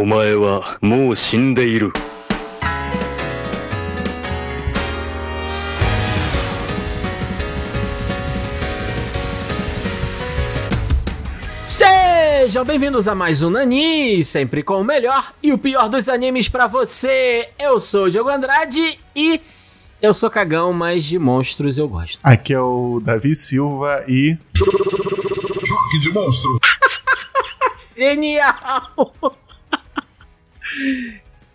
お前はもう死んでいる。 Sejam bem-vindos a mais um Nani, sempre com o melhor e o pior dos animes pra você. Eu sou o Diogo Andrade e eu sou cagão, mas de monstros eu gosto. Aqui é o Davi Silva e. Choque de monstro. Genial!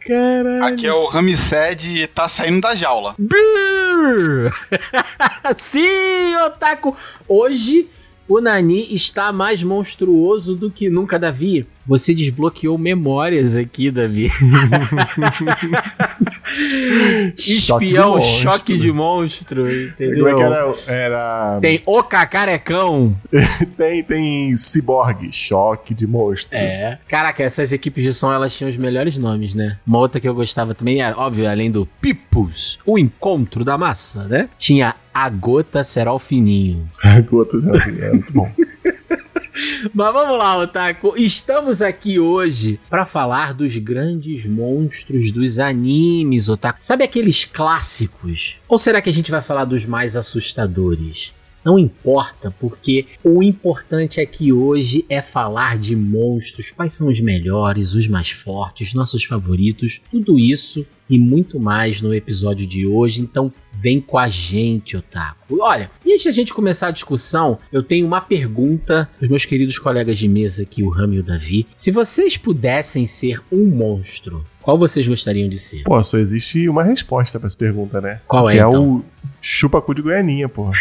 Caralho. Aqui é o Ramsed e tá saindo da jaula. Brrr. Sim, Otaku! Hoje o Nani está mais monstruoso do que nunca, Davi. Você desbloqueou memórias aqui, Davi. Espião, Choque de choque de monstro, entendeu? Como é que era? era... Tem o cacarecão. tem, tem ciborgue, choque de monstro. É. Caraca, essas equipes de som, elas tinham os melhores nomes, né? Uma outra que eu gostava também era, óbvio, além do Pipos, o encontro da massa, né? Tinha a gota serol fininho. Gotas assim, é muito bom. Mas vamos lá, Otaku. Estamos aqui hoje para falar dos grandes monstros dos animes, Otaku. Sabe aqueles clássicos? Ou será que a gente vai falar dos mais assustadores? Não importa, porque o importante aqui hoje é falar de monstros, quais são os melhores, os mais fortes, nossos favoritos, tudo isso e muito mais no episódio de hoje. Então, vem com a gente, Otaku. Olha, e antes da gente começar a discussão, eu tenho uma pergunta para os meus queridos colegas de mesa aqui, o Ram e o Davi. Se vocês pudessem ser um monstro, qual vocês gostariam de ser? Pô, só existe uma resposta pra essa pergunta, né? Qual é, que é então? o chupacu de Goianinha, porra.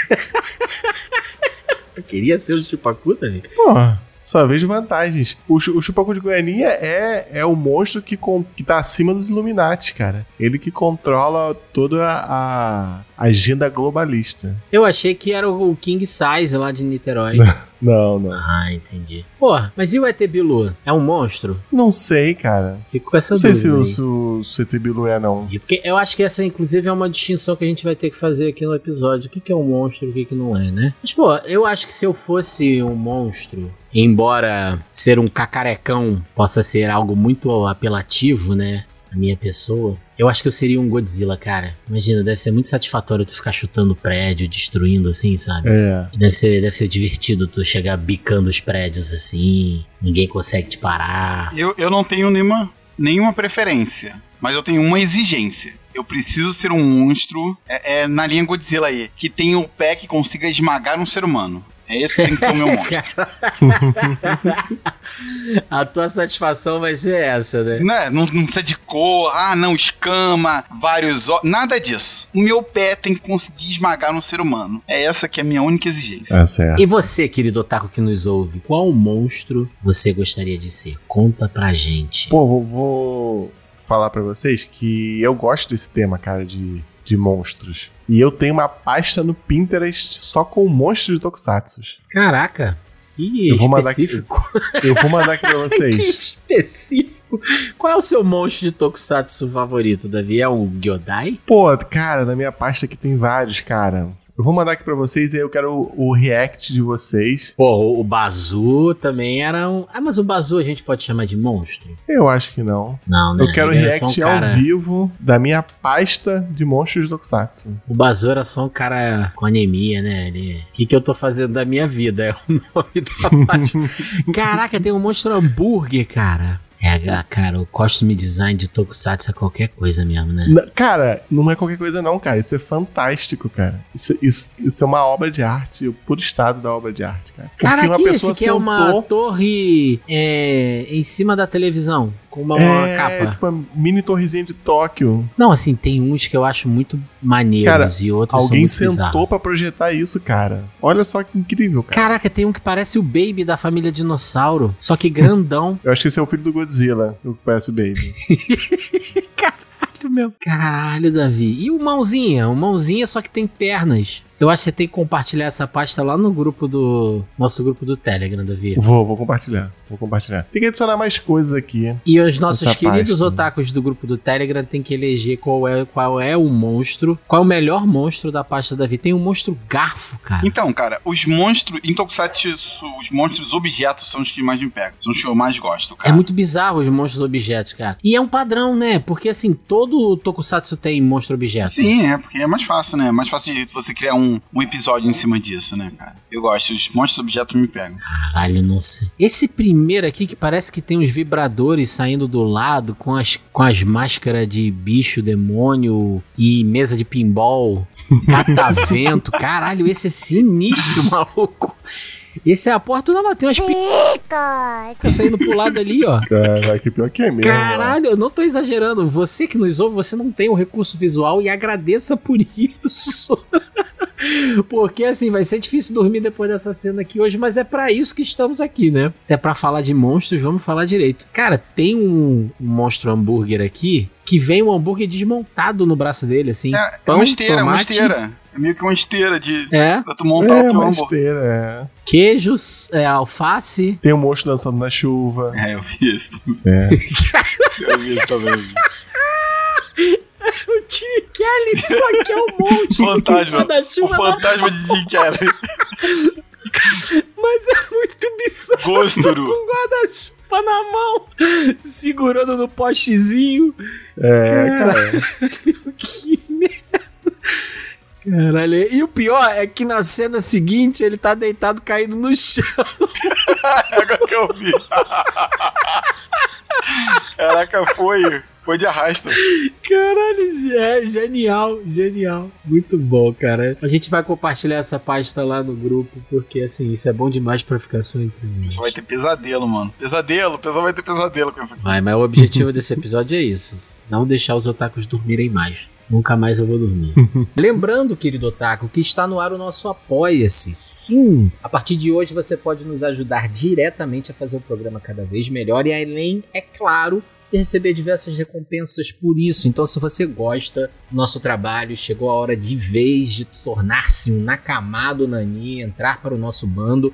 Eu queria ser o Chupacu, Davi? Porra. Só vejo vantagens. O, o Chupacu de Goianinha é, é o monstro que, con- que tá acima dos Illuminati, cara. Ele que controla toda a agenda globalista. Eu achei que era o King Size lá de Niterói. Não, não. ah, entendi. Porra, mas e o ET Bilu? É um monstro? Não sei, cara. Fico com essa Não sei se dúvida o, aí. se o, se o ET Bilu é, não. Porque eu acho que essa, inclusive, é uma distinção que a gente vai ter que fazer aqui no episódio. O que, que é um monstro e o que, que não é, né? Mas, pô, eu acho que se eu fosse um monstro, embora ser um cacarecão possa ser algo muito apelativo, né? A minha pessoa, eu acho que eu seria um Godzilla, cara. Imagina, deve ser muito satisfatório tu ficar chutando prédio, destruindo assim, sabe? É. Deve ser, deve ser divertido tu chegar bicando os prédios assim, ninguém consegue te parar. Eu, eu não tenho nenhuma, nenhuma preferência, mas eu tenho uma exigência. Eu preciso ser um monstro é, é, na linha Godzilla aí, que tenha o pé que consiga esmagar um ser humano. É esse que tem que ser o meu monstro. A tua satisfação vai ser essa, né? Né? Não, não precisa de cor, ah não, escama, vários ó, nada disso. O meu pé tem que conseguir esmagar um ser humano. É essa que é a minha única exigência. Tá certo. E você, querido otaku que nos ouve, qual monstro você gostaria de ser? Conta pra gente. Pô, vou, vou falar pra vocês que eu gosto desse tema, cara, de, de monstros. E eu tenho uma pasta no Pinterest só com monstros de Tokusatsu. Caraca, que Eu mandar aqui- específico. Eu vou mandar aqui pra que vocês. específico. Qual é o seu monstro de tokusatsu favorito, Davi? É o Gyodai? Pô, cara, na minha pasta aqui tem vários, cara. Eu vou mandar aqui pra vocês e aí eu quero o, o react de vocês. Pô, o Bazu também era um... Ah, mas o Bazu a gente pode chamar de monstro? Eu acho que não. Não, né? Eu quero o react um cara... ao vivo da minha pasta de monstros de Tokusatsu. O Bazu era só um cara com anemia, né? Ele... O que, que eu tô fazendo da minha vida? É o nome da pasta. Caraca, tem um monstro hambúrguer, cara. É, cara, o costume design de Tokusatsu é qualquer coisa mesmo, né? Cara, não é qualquer coisa não, cara. Isso é fantástico, cara. Isso, isso- isso é uma obra de arte, o puro estado da obra de arte, cara. Cara, que esse que é uma sentou- torre é, em cima da televisão, com uma, uma é, capa. tipo uma mini torrezinha de Tóquio. Não, assim, tem uns que eu acho muito maneiros Cara, e outros são Alguém muito sentou pra projetar isso, cara. Olha só que incrível, cara. Caraca, tem um que parece o Baby da família Dinossauro, só que grandão. Eu acho que esse é o filho do Godzilla, o que parece o Baby. Caralho, meu. Caralho, Davi. E o Mãozinha? O Mãozinha só que tem pernas. Eu acho que você tem que compartilhar essa pasta lá no grupo do. Nosso grupo do Telegram, Davi. Vou, vou compartilhar. Vou compartilhar. Tem que adicionar mais coisas aqui. E os nossos queridos pasta. otakus do grupo do Telegram tem que eleger qual é, qual é o monstro, qual é o melhor monstro da pasta Davi. Tem um monstro garfo, cara. Então, cara, os monstros. Em Tokusatsu, os monstros objetos são os que mais me pegam. São os que eu mais gosto, É cara. muito bizarro os monstros objetos, cara. E é um padrão, né? Porque assim, todo Tokusatsu tem monstro objeto. Sim, é, porque é mais fácil, né? É mais fácil de você criar um, um episódio em cima disso, né, cara? Eu gosto, os monstros objetos me pegam. Caralho, não sei. Esse primeiro aqui que parece que tem uns vibradores saindo do lado com as, com as máscaras de bicho, demônio e mesa de pinball, catavento. Caralho, esse é sinistro, maluco. Esse é a porta, não, não, tem umas picas saindo pro lado ali, ó. Caraca, que pior que é mesmo. Caralho, eu não tô exagerando. Você que nos ouve, você não tem o recurso visual e agradeça por isso. Porque assim, vai ser difícil dormir depois dessa cena aqui hoje, mas é pra isso que estamos aqui, né? Se é pra falar de monstros, vamos falar direito. Cara, tem um, um monstro hambúrguer aqui que vem um hambúrguer desmontado no braço dele, assim. É, é Pão, uma esteira, é uma tomate. esteira. É meio que uma esteira de. É, Pra tu montar É, o teu uma esteira, é. queijos, é, alface. Tem um monstro dançando na chuva. É, eu vi isso. É. Eu vi isso também. O Tini Kelly, só que é um monstro. Fantasma. Da O fantasma de Jim Kelly. mas é muito bizarro. Gosturu. com guarda-chuva na mão, segurando no postezinho. É, cara. que merda. Caralho, e o pior é que na cena seguinte ele tá deitado caído no chão. Agora que eu vi. Caraca, foi. Foi de arrasta. Caralho, é genial, genial. Muito bom, cara. A gente vai compartilhar essa pasta lá no grupo, porque assim, isso é bom demais pra ficar só entre nós. Só vai ter pesadelo, mano. Pesadelo, o pessoal vai ter pesadelo com isso aqui. Vai, mas o objetivo desse episódio é isso: não deixar os otakus dormirem mais. Nunca mais eu vou dormir. Lembrando, querido otaku, que está no ar o nosso Apoia-se. Sim! A partir de hoje você pode nos ajudar diretamente a fazer o programa cada vez melhor e além, é claro, de receber diversas recompensas por isso. Então, se você gosta do nosso trabalho, chegou a hora de vez de tornar-se um Nakamado Nani, entrar para o nosso bando,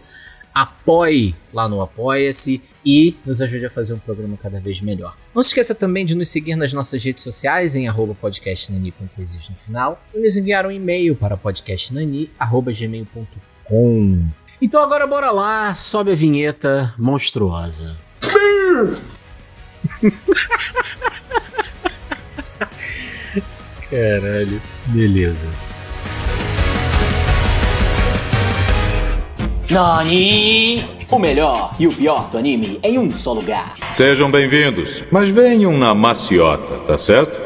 apoie lá no Apoia-se e nos ajude a fazer um programa cada vez melhor. Não se esqueça também de nos seguir nas nossas redes sociais em arroba podcastnani com coisas no final e nos enviar um e-mail para podcastnani.gmail.com Então agora bora lá, sobe a vinheta monstruosa. Caralho, beleza. Nani! O melhor e o pior do anime em um só lugar. Sejam bem-vindos, mas venham na maciota, tá certo?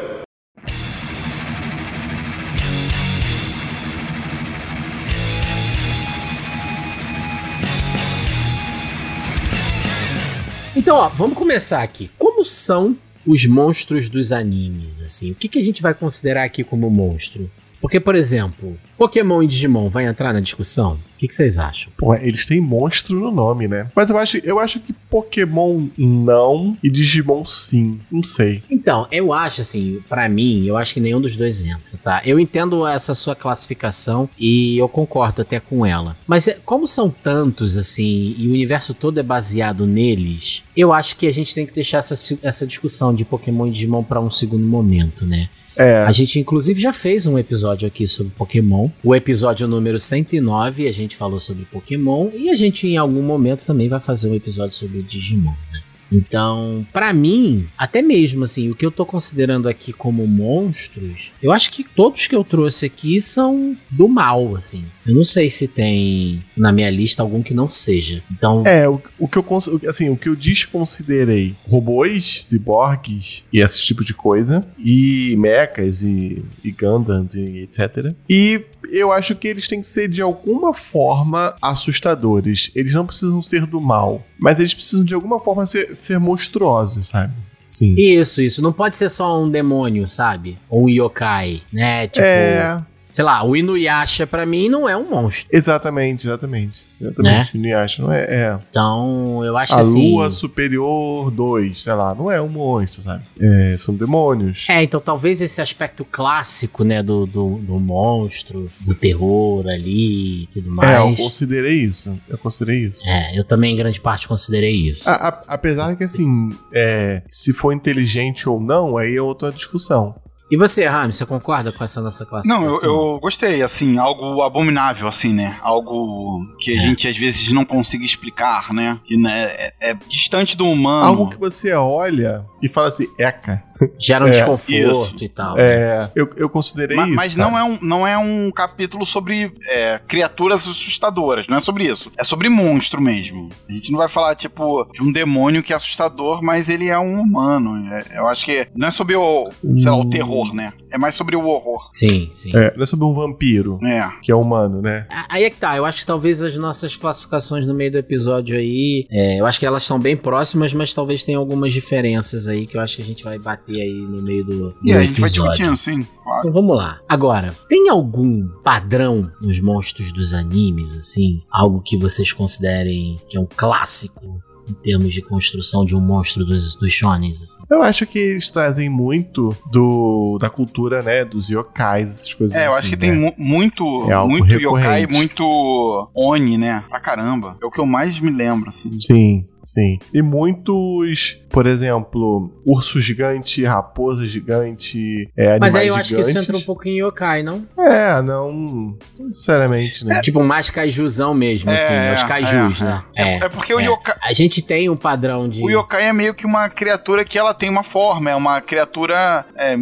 Então, ó, vamos começar aqui. Como são os monstros dos animes, assim? O que, que a gente vai considerar aqui como monstro? Porque, por exemplo, Pokémon e Digimon vai entrar na discussão? O que, que vocês acham? Pô, eles têm monstro no nome, né? Mas eu acho, eu acho que Pokémon não e Digimon sim. Não sei. Então, eu acho assim, pra mim, eu acho que nenhum dos dois entra, tá? Eu entendo essa sua classificação e eu concordo até com ela. Mas é- como são tantos, assim, e o universo todo é baseado neles, eu acho que a gente tem que deixar essa, essa discussão de Pokémon e Digimon pra um segundo momento, né? É. A gente, inclusive, já fez um episódio aqui sobre Pokémon. O episódio número 109, a gente falou sobre Pokémon. E a gente, em algum momento, também vai fazer um episódio sobre Digimon, né? Então, pra mim, até mesmo assim, o que eu tô considerando aqui como monstros, eu acho que todos que eu trouxe aqui são do mal, assim. Eu não sei se tem na minha lista algum que não seja. Então, É, o, o que eu assim, o que eu desconsiderei robôs, ciborgues e esse tipo de coisa, e mechas e, e Gundams e etc. E eu acho que eles têm que ser de alguma forma assustadores. Eles não precisam ser do mal, mas eles precisam de alguma forma ser, ser monstruosos, sabe? Sim. isso, isso. Não pode ser só um demônio, sabe? Ou um yokai, né? Tipo. é, sei lá, o Inuyasha pra mim não é um monstro. Exatamente, exatamente. Exatamente. O Inuyasha não é. é. Então, eu acho A assim. Lua Superior 2, sei lá, não é um monstro, sabe? É, são demônios. É, então talvez esse aspecto clássico, né, do, do, do monstro, do terror ali e tudo É, eu mais. considerei isso. Eu considerei isso. É, eu também em grande parte considerei isso. A- a- apesar que, assim, é, se for inteligente ou não, aí é outra discussão. E você, Rami, você concorda com essa nossa classificação? Não, eu, eu gostei, assim, algo abominável, assim, né? Algo que a É. gente às vezes não consiga explicar, né? Que né, é, é distante do humano. Algo que você olha e fala assim, eca. Gera um É, desconforto e tal. né? É, eu, eu considerei Ma- isso. Mas, não, é um, não é um capítulo sobre é, criaturas assustadoras, não é sobre isso. É sobre monstro mesmo. A gente não vai falar, tipo, de um demônio que é assustador, mas ele é um humano. É- eu acho que não é sobre o, sei lá, o terror, né? É mais sobre o horror. Sim, sim. É, não é sobre um vampiro, É. que é humano, né? Aí é que tá, eu acho que talvez as nossas classificações no meio do episódio aí, é, eu acho que elas estão bem próximas, mas talvez tenha algumas diferenças aí que eu acho que a gente vai bater aí no meio do, E do aí a gente vai episódio. discutindo, sim, claro. Então vamos lá. Agora, tem algum padrão nos monstros dos animes, assim? Algo que vocês considerem que é um clássico em termos de construção de um monstro dos, dos shonens, assim? Eu acho que eles trazem muito do da cultura, né, dos yokais, essas coisas É, eu assim, acho que né? tem mu- muito, É muito yokai, muito oni, né? Pra caramba. É o que eu mais me lembro, assim. Sim, sim. E muitos, por exemplo, urso gigante, raposa gigante, é, animais Mas aí eu acho que isso gigantes. entra um pouco em yokai, não? É, não, não necessariamente, né? Tipo mais kaijuzão mesmo, assim, É, os kaijus, é, né? É, é porque o é. yokai. A gente tem um padrão de... O yokai é meio que uma criatura que ela tem uma forma, é uma criatura é,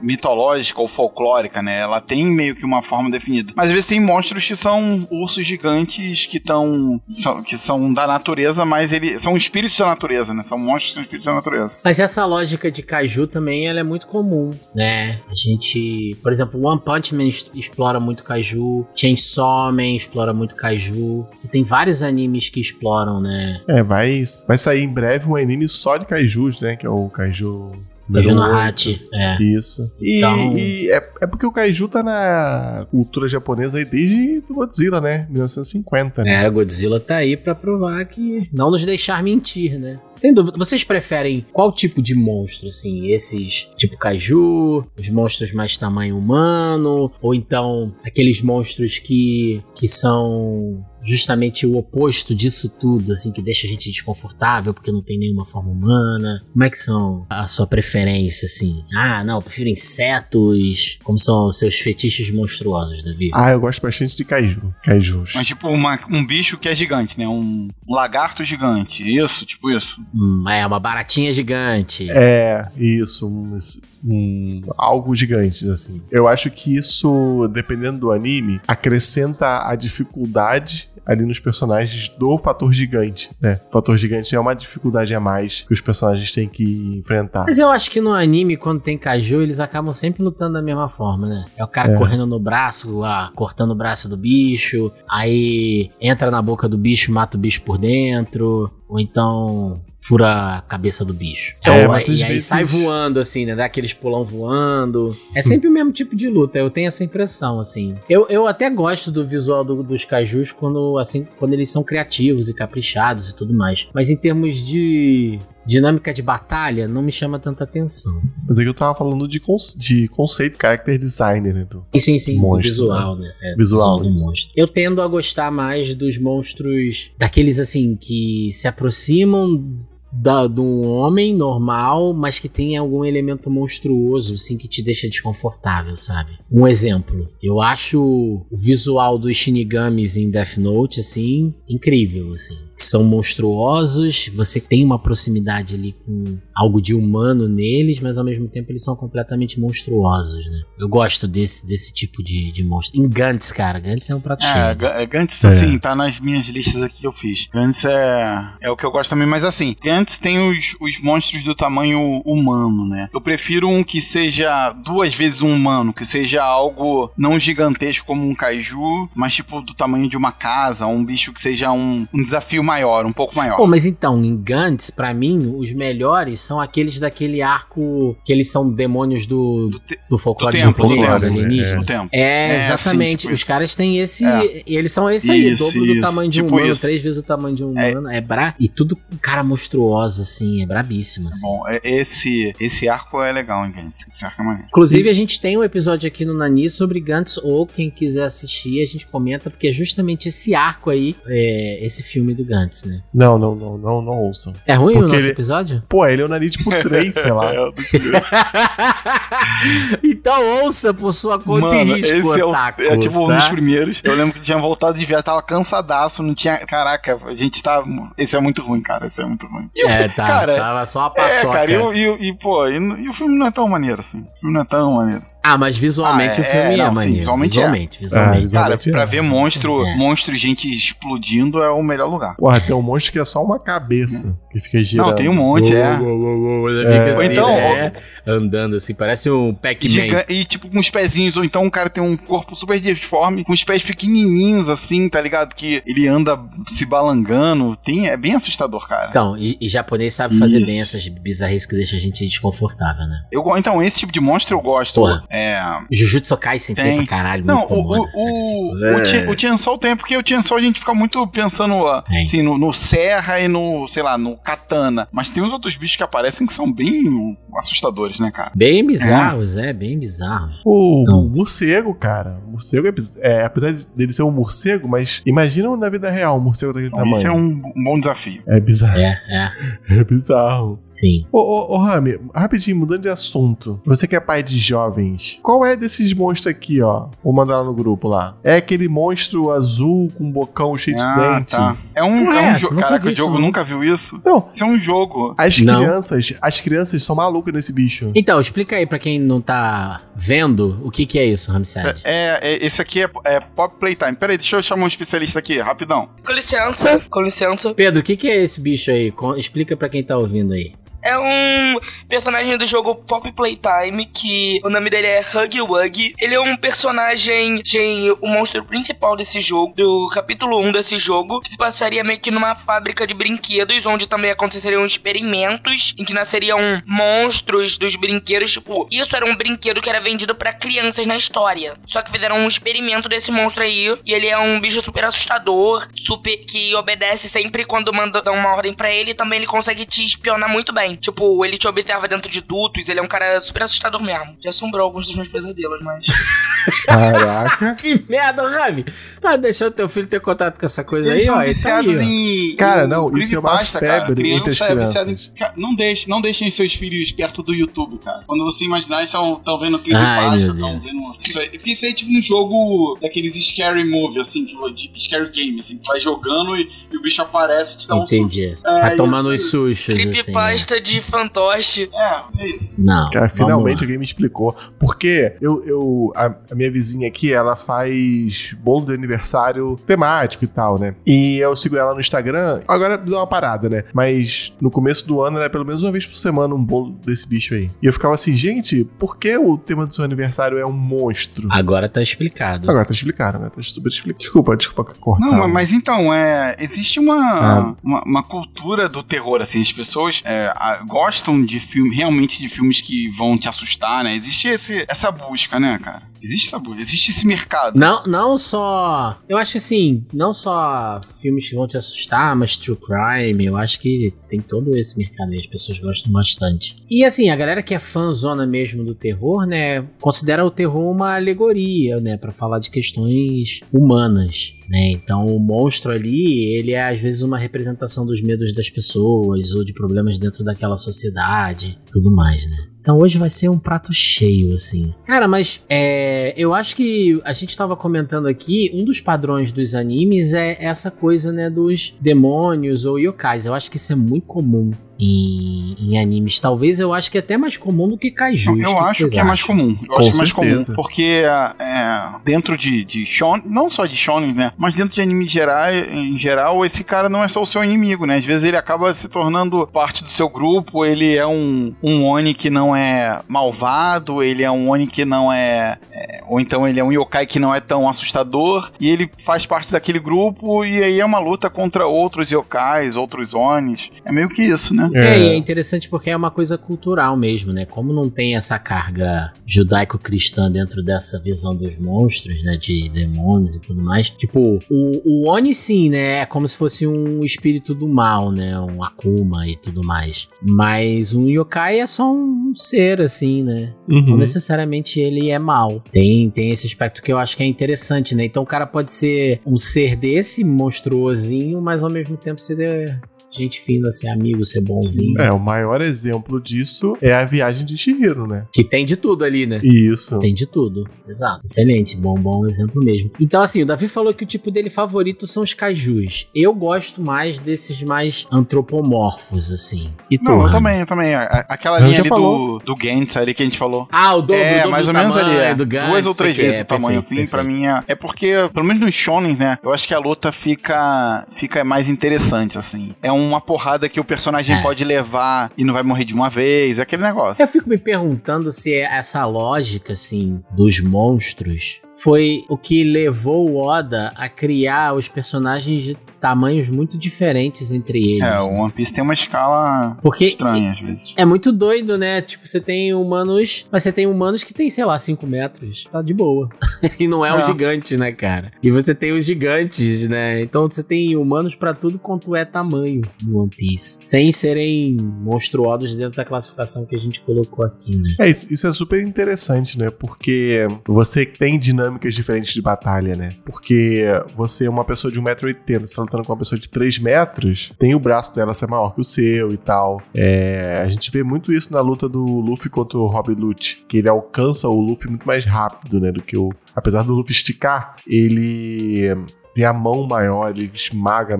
mitológica ou folclórica, né? Ela tem meio que uma forma definida. Mas às vezes tem monstros que são ursos gigantes que estão que são da natureza, mas eles são espíritos da natureza, né? São monstros que são espíritos da natureza. Mas essa lógica de kaiju também ela é muito comum, né? A gente, por exemplo, One Punch Man explora muito kaiju, Chainsaw Man explora muito kaiju. Você tem vários animes que exploram, né? É, vai, vai sair em breve um anime só de kaijus, né? Que é o kaiju. Kaiju no oito. Hachi, é. Isso. E, Então- e é, é porque o kaiju tá na cultura japonesa aí desde Godzilla, né? 1950, né? É, Godzilla tá aí pra provar que não nos deixar mentir, né? Sem dúvida. Vocês preferem qual tipo de monstro, assim? Esses tipo kaiju, os monstros mais tamanho humano, ou então aqueles monstros que, que são justamente o oposto disso tudo, assim, que deixa a gente desconfortável porque não tem nenhuma forma humana? Como é que são a sua preferência, assim? Ah, não, eu prefiro insetos. Como são os seus fetiches monstruosos, Davi? Ah, eu gosto bastante de kaiju. Kaijus. Mas tipo uma- um bicho que é gigante, né? Um, um lagarto gigante. Isso, tipo isso. Hum, é, uma baratinha gigante. É, isso, um, um- algo gigante, assim. Eu acho que isso, dependendo do anime, acrescenta a dificuldade ali nos personagens do fator gigante, né? O fator gigante é uma dificuldade a mais que os personagens têm que enfrentar. Mas eu acho que no anime, quando tem caju, eles acabam sempre lutando da mesma forma, né? É o cara É. correndo no braço, ah, cortando o braço do bicho, aí entra na boca do bicho, mata o bicho por dentro, ou então fura a cabeça do bicho. É, Ou- mas às e aí vezes- sai voando, assim, né? Dá aqueles pulão voando. É sempre o mesmo tipo de luta, eu tenho essa impressão, assim. Eu, eu até gosto do visual do- dos cajus quando, assim, quando eles são criativos e caprichados e tudo mais. Mas em termos de dinâmica de batalha, não me chama tanta atenção. Mas aqui eu tava falando de, conce- de conceito, character designer, né? do- E sim, sim, Monstro, do visual, né? É, do Visual, do monstro. Eu tendo a gostar mais dos monstros, daqueles assim, que se aproximam da, um homem normal, mas que tem algum elemento monstruoso, assim, que te deixa desconfortável, sabe? Um exemplo, eu acho o visual dos Shinigamis em Death Note, assim, incrível, assim. São monstruosos, você tem uma proximidade ali com algo de humano neles, mas ao mesmo tempo eles são completamente monstruosos, né? Eu gosto desse, desse tipo de, de monstro. Em Gantz, cara, Gantz é um prato É, cheio. Ga- Gantz, É. assim, tá nas minhas listas aqui que eu fiz. Gantz é, é o que eu gosto também, mas assim, Gantz tem os, os monstros do tamanho humano, né? Eu prefiro um que seja duas vezes um humano, que seja algo não gigantesco como um kaiju, mas tipo do tamanho de uma casa, um bicho que seja um, um desafio maior, um pouco maior. Pô, mas então, em Gantz, pra mim, os melhores são aqueles daquele arco que eles são demônios do, Do te- do folclore do japonês, do alienígena. tempo. É, É, exatamente. assim, tipo Os isso. caras têm esse. É. Eles são esse aí, Isso, dobro do isso. tamanho de um Tipo humano, isso. três vezes o tamanho de um É. humano. É bra... E tudo cara monstruosa, assim, é brabíssimo. Assim. Bom, é- esse, esse arco é legal, hein, gente? Esse arco é maneiro. Inclusive, a gente tem um episódio aqui no Nani sobre Gantz, ou quem quiser assistir, a gente comenta, porque é justamente esse arco aí, é, esse filme do Gantz, né? Não, não, não, não, não ouçam. É ruim o Porque nosso ele- episódio? Pô, ele é o nariz tipo 3, sei lá. então ouça por sua conta e risco, esse é, o- otaku, é tipo um tá? dos primeiros. Eu lembro que tinha voltado de viagem, tava cansadaço, não tinha. Caraca, a gente tá. Esse é muito ruim, cara. Esse é muito ruim. E o É, tá, cara, tava só uma É, paçoca. cara, e, o- e, o- e, pô, e, e o filme não é tão maneiro assim. O filme não é tão maneiro assim. Ah, mas visualmente Ah, o é, filme é, é, não, sim, maneiro. visualmente é. visualmente, visualmente. É, Cara, Exatamente, pra é. ver monstro, É. monstro e gente explodindo é o melhor lugar. Porra, tem um monstro que é só uma cabeça que fica girando. Não, tem um monte, é. Uou, uou, uou, uou, É. fica assim, Ou então, né? andando assim, parece um Pac-Man. e, tipo com os pezinhos, ou então o cara tem um corpo super disforme, com os pés pequenininhos assim, tá ligado? Que ele anda se balangando. Tem, é bem assustador, cara. Então, e, e japonês sabe fazer Isso. bem essas bizarrices que deixam a gente desconfortável, né? Eu, então, esse tipo de monstro eu gosto. Porra. É. Jujutsu Kaisen tem, Tem. pra caralho, Não, o, o, o, o, "É". Tien- o Tiansol tem, porque o Tiansol a gente fica muito pensando ó, Tem. Assim, no, no Serra e no, sei lá, no Katana. Mas tem uns outros bichos que aparecem que são bem assustadores, né, cara? Bem bizarros, é, bem bizarros. O Não. morcego, cara. O morcego é, é, apesar dele ser um morcego, mas imagina na vida real um morcego daquele Então, tamanho. isso é um, um bom desafio. É bizarro. É, é, É bizarro. sim. Ô, ô, ô, Rami, rapidinho, mudando de assunto. Você que é pai de jovens, qual é desses monstros aqui, ó? Vou mandar lá no grupo lá. É aquele monstro azul com um bocão cheio de Ah, dente. tá. É um, Não é é um jogo. Caraca, o Diogo nunca viu isso? Não, Isso é um jogo. as Não. crianças, as crianças são malucas nesse bicho. Então, explica aí pra quem não tá vendo o que que é isso, Ramsed. É, é- esse aqui é, é Pop Playtime. Peraí, deixa eu chamar um especialista aqui, rapidão. Com licença, com licença. Pedro, o que que é esse bicho aí? Explica pra quem tá ouvindo aí. É um personagem do jogo Pop Playtime, que o nome dele é Huggy Wuggy. Ele é um personagem, gente, o monstro principal desse jogo, do capítulo 1 desse jogo, que se passaria meio que numa fábrica de brinquedos, onde também aconteceriam experimentos, em que nasceriam monstros dos brinquedos. Tipo, isso era um brinquedo que era vendido pra crianças na história. Só que fizeram um experimento desse monstro aí, e ele é um bicho super assustador, super que obedece sempre quando manda uma ordem pra ele, e também ele consegue te espionar muito bem. Tipo, ele te observa dentro de dutos, ele é um cara super assustador mesmo. Já assombrou alguns dos meus pesadelos, mas. Caraca. Que merda, Rami! Tá deixando teu filho ter contato com essa coisa Eles aí, são ó. Aí, viciados em. Cara, em não, isso é uma creepypasta, cara. febre entre as Criança é viciada em. Cara, Não deixem, não deixem seus filhos perto do YouTube, cara. Quando você imaginar, eles estão vendo creepypasta, meu estão vendo. Isso aí, porque isso aí é tipo um jogo daqueles scary movie, assim, que, de scary game, assim, que vai jogando e, e o bicho aparece e te dá um susto. Entendi. É, tomando isso, os isso. sustos, assim. né? De fantoche. É, é isso. Não. Cara, finalmente alguém me explicou. Porque eu, eu a, a minha vizinha aqui, ela faz bolo de aniversário temático e tal, né? E eu sigo ela no Instagram. Agora deu uma parada, né? Mas no começo do ano era pelo menos uma vez por semana um bolo desse bicho aí. E eu ficava assim, gente, por que o tema do seu aniversário é um monstro? Agora tá explicado. Agora tá explicado, agora tá super explicado. Desculpa, desculpa cortar. Não, mas- então, é, existe uma, uma, uma cultura do terror, assim, as pessoas é, gostam de filme, realmente de filmes que vão te assustar, né? Existe esse, essa busca, né, cara? Existe busca, existe esse mercado. Não, não só. Eu acho assim, não só filmes que vão te assustar, mas true crime. Eu acho que tem todo esse mercado aí, as pessoas gostam bastante. E assim, a galera que é fãzona mesmo do terror, né, considera o terror uma alegoria, né, Pra falar de questões humanas. Né? Então o monstro ali, ele é às vezes uma representação dos medos das pessoas ou de problemas dentro daquela sociedade, tudo mais, né? Então hoje vai ser um prato cheio, assim. Cara, mas é, eu acho que a gente tava comentando aqui, um dos padrões dos animes é essa coisa, né, dos demônios ou yokais. Eu acho que isso é muito comum em, em animes. Talvez eu acho que é até mais comum do que kaijus. Eu O acho vocês que é mais comum. Eu Com acho que é mais comum. Porque é, dentro de, de shonen, não só de shonen, né? Mas dentro de anime geral, em geral, esse cara não é só o seu inimigo, né? Às vezes ele acaba se tornando parte do seu grupo, ele é um, um Oni que não é malvado, ele é um Oni que não é, é- Ou então ele é um yokai que não é tão assustador, e ele faz parte daquele grupo, e aí é uma luta contra outros yokais, outros Onis. É meio que isso, né? É, e é interessante porque é uma coisa cultural mesmo, né? Como não tem essa carga judaico-cristã dentro dessa visão dos monstros, né? De demônios e tudo mais. Tipo, o, o Oni sim, né? É como se fosse um espírito do mal, né? Um Akuma e tudo mais. Mas um yokai é só um ser, assim, né? Não Uhum. necessariamente ele é mal. Tem, tem esse aspecto que eu acho que é interessante, né? Então o cara pode ser um ser desse, monstruosinho, mas ao mesmo tempo ser gente fina, ser amigo, ser bonzinho. É, o maior exemplo disso é a viagem de Shihiro, né? Que tem de tudo ali, né? Isso. Tem de tudo. Exato. Excelente. Bom, bom exemplo mesmo. Então, assim, o Davi falou que o tipo dele favorito são os kaijus. Eu gosto mais desses mais antropomorfos, assim. E tu, Não, eu também, eu também. Aquela Eu linha ali falou. do, do Gantz ali que a gente falou. Ah, o dobro, é, o dobro mais do ou menos ali, é. do Gantz, Duas ou três você vezes quer. o tamanho, Perfeito, assim, pra mim é... É porque, pelo menos nos shonens, né, eu acho que a luta fica, fica mais interessante, assim. É uma porrada que o personagem É. pode levar e não vai morrer de uma vez, é aquele negócio. Eu fico me perguntando se essa lógica, assim, dos monstros foi o que levou o Oda a criar os personagens de tamanhos muito diferentes entre eles. É, né? o One Piece tem uma escala Porque estranha, às vezes. É muito doido, né? Tipo, você tem humanos. Mas você tem humanos que tem, sei lá, 5 metros. Tá de boa. e não é um É. gigante, né, cara? E você tem os gigantes, né? Então você tem humanos pra tudo quanto é tamanho no One Piece. Sem serem monstruosos dentro da classificação que a gente colocou aqui, né? É, isso, isso é super interessante, né? Porque você tem dinâmicas diferentes de batalha, né? Porque você é uma pessoa de 1,80m, você tá lutando com uma pessoa de 3 metros, tem o braço dela ser maior que o seu e tal. É, a gente vê muito isso na luta do Luffy contra o Rob Lute, que ele alcança o Luffy muito mais rápido, né? Do que o. Apesar do Luffy esticar, ele tem a mão maior, ele esmaga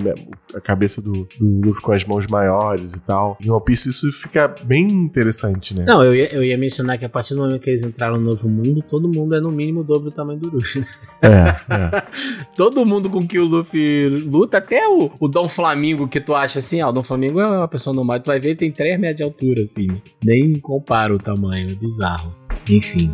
a cabeça do, do Luffy com as mãos maiores e tal. Em One Piece isso fica bem interessante, né? Não, eu ia, eu ia mencionar que a partir do momento que eles entraram no novo mundo, todo mundo é no mínimo o dobro do tamanho do Luffy. É, é. Todo mundo com que o Luffy luta, até o, o Dom Flamingo, que tu acha assim, ah, o Dom Flamingo é uma pessoa normal, tu vai ver, ele tem 3 metros de altura, assim. Nem compara o tamanho, é bizarro. Enfim.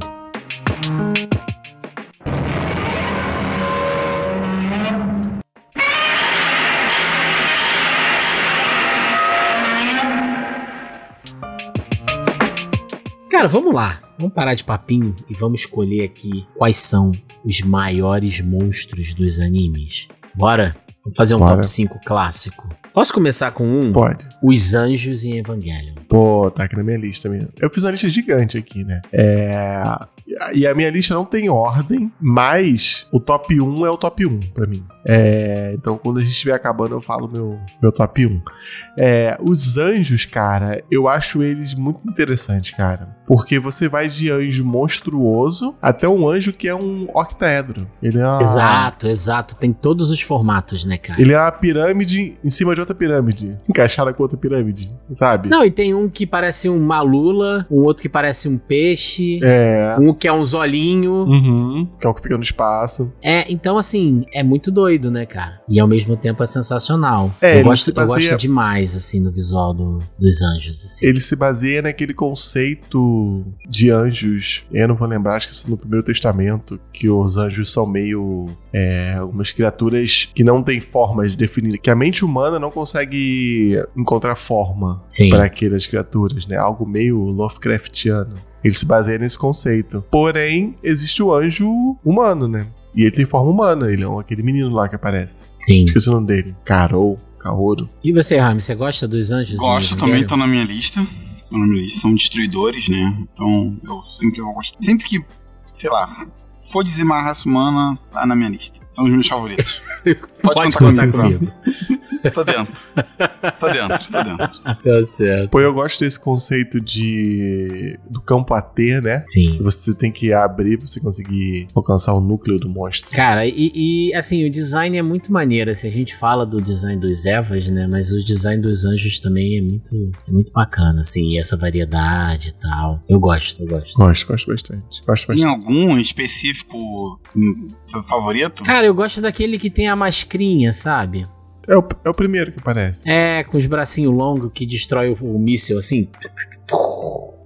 Cara, vamos lá. Vamos parar de papinho e vamos escolher aqui quais são os maiores monstros dos animes. Bora? Vamos fazer um Bora. top 5 clássico. Posso começar com um? Pode. Os Anjos em Evangelion. Pô, tá aqui na minha lista mesmo. Eu fiz uma lista gigante aqui, né? É. E a minha lista não tem ordem, mas o top 1 é o top 1 pra mim. É, então, quando a gente estiver acabando, eu falo meu, meu top 1. É, os anjos, cara, eu acho eles muito interessantes, cara. Porque você vai de anjo monstruoso até um anjo que é um octaedro. Ele é uma, Exato, exato. Tem todos os formatos, né, cara? Ele é uma pirâmide em cima de outra pirâmide. Encaixada com outra pirâmide, sabe? Não, e tem um que parece um malula, um outro que parece um peixe, É. um que é um zolinho. Uhum. Que é o que fica no espaço. É, então assim, é muito doido, né, cara? E ao mesmo tempo é sensacional. É, eu, gosto, se eu baseia- gosto demais, assim, do visual do- dos anjos, assim. Ele se baseia naquele conceito de anjos. Eu não vou lembrar, acho que isso é no Primeiro Testamento, que os anjos são meio. É, umas criaturas que não têm formas definidas. Que a mente humana não consegue encontrar forma para aquelas criaturas, né? Algo meio Lovecraftiano. Ele se baseia nesse conceito. Porém, existe o anjo humano, né? E ele tem forma humana, ele é um- aquele menino lá que aparece. Sim. Esqueci o nome dele. Carol, Kaoru. E você, Rami, você gosta dos anjos? Gosto, também tô na minha lista. Tô na minha lista, são destruidores, né? Então, eu sempre eu gosto. Sempre que, sei lá, for dizimar a raça humana, tá na minha lista. São os meus favoritos. Pode, contar contar comigo. comigo. Tô dentro. Tô dentro, tô dentro. Tá certo. Pô, eu gosto desse conceito de. do campo a ter, né? Sim. Você tem que abrir pra você conseguir alcançar o núcleo do monstro. Cara, e, e, assim, o design é muito maneiro. Assim, a gente fala do design dos Evas, né? Mas o design dos anjos também é muito, é muito bacana, assim, e essa variedade e tal. Eu gosto, eu gosto. Gosto, gosto bastante. Gosto Tem bastante. algum específico hum, favorito? Cara, eu gosto daquele que tem a mascrinha, sabe? É o, é o primeiro que aparece. É, com os bracinhos longos que destrói o, o míssil assim.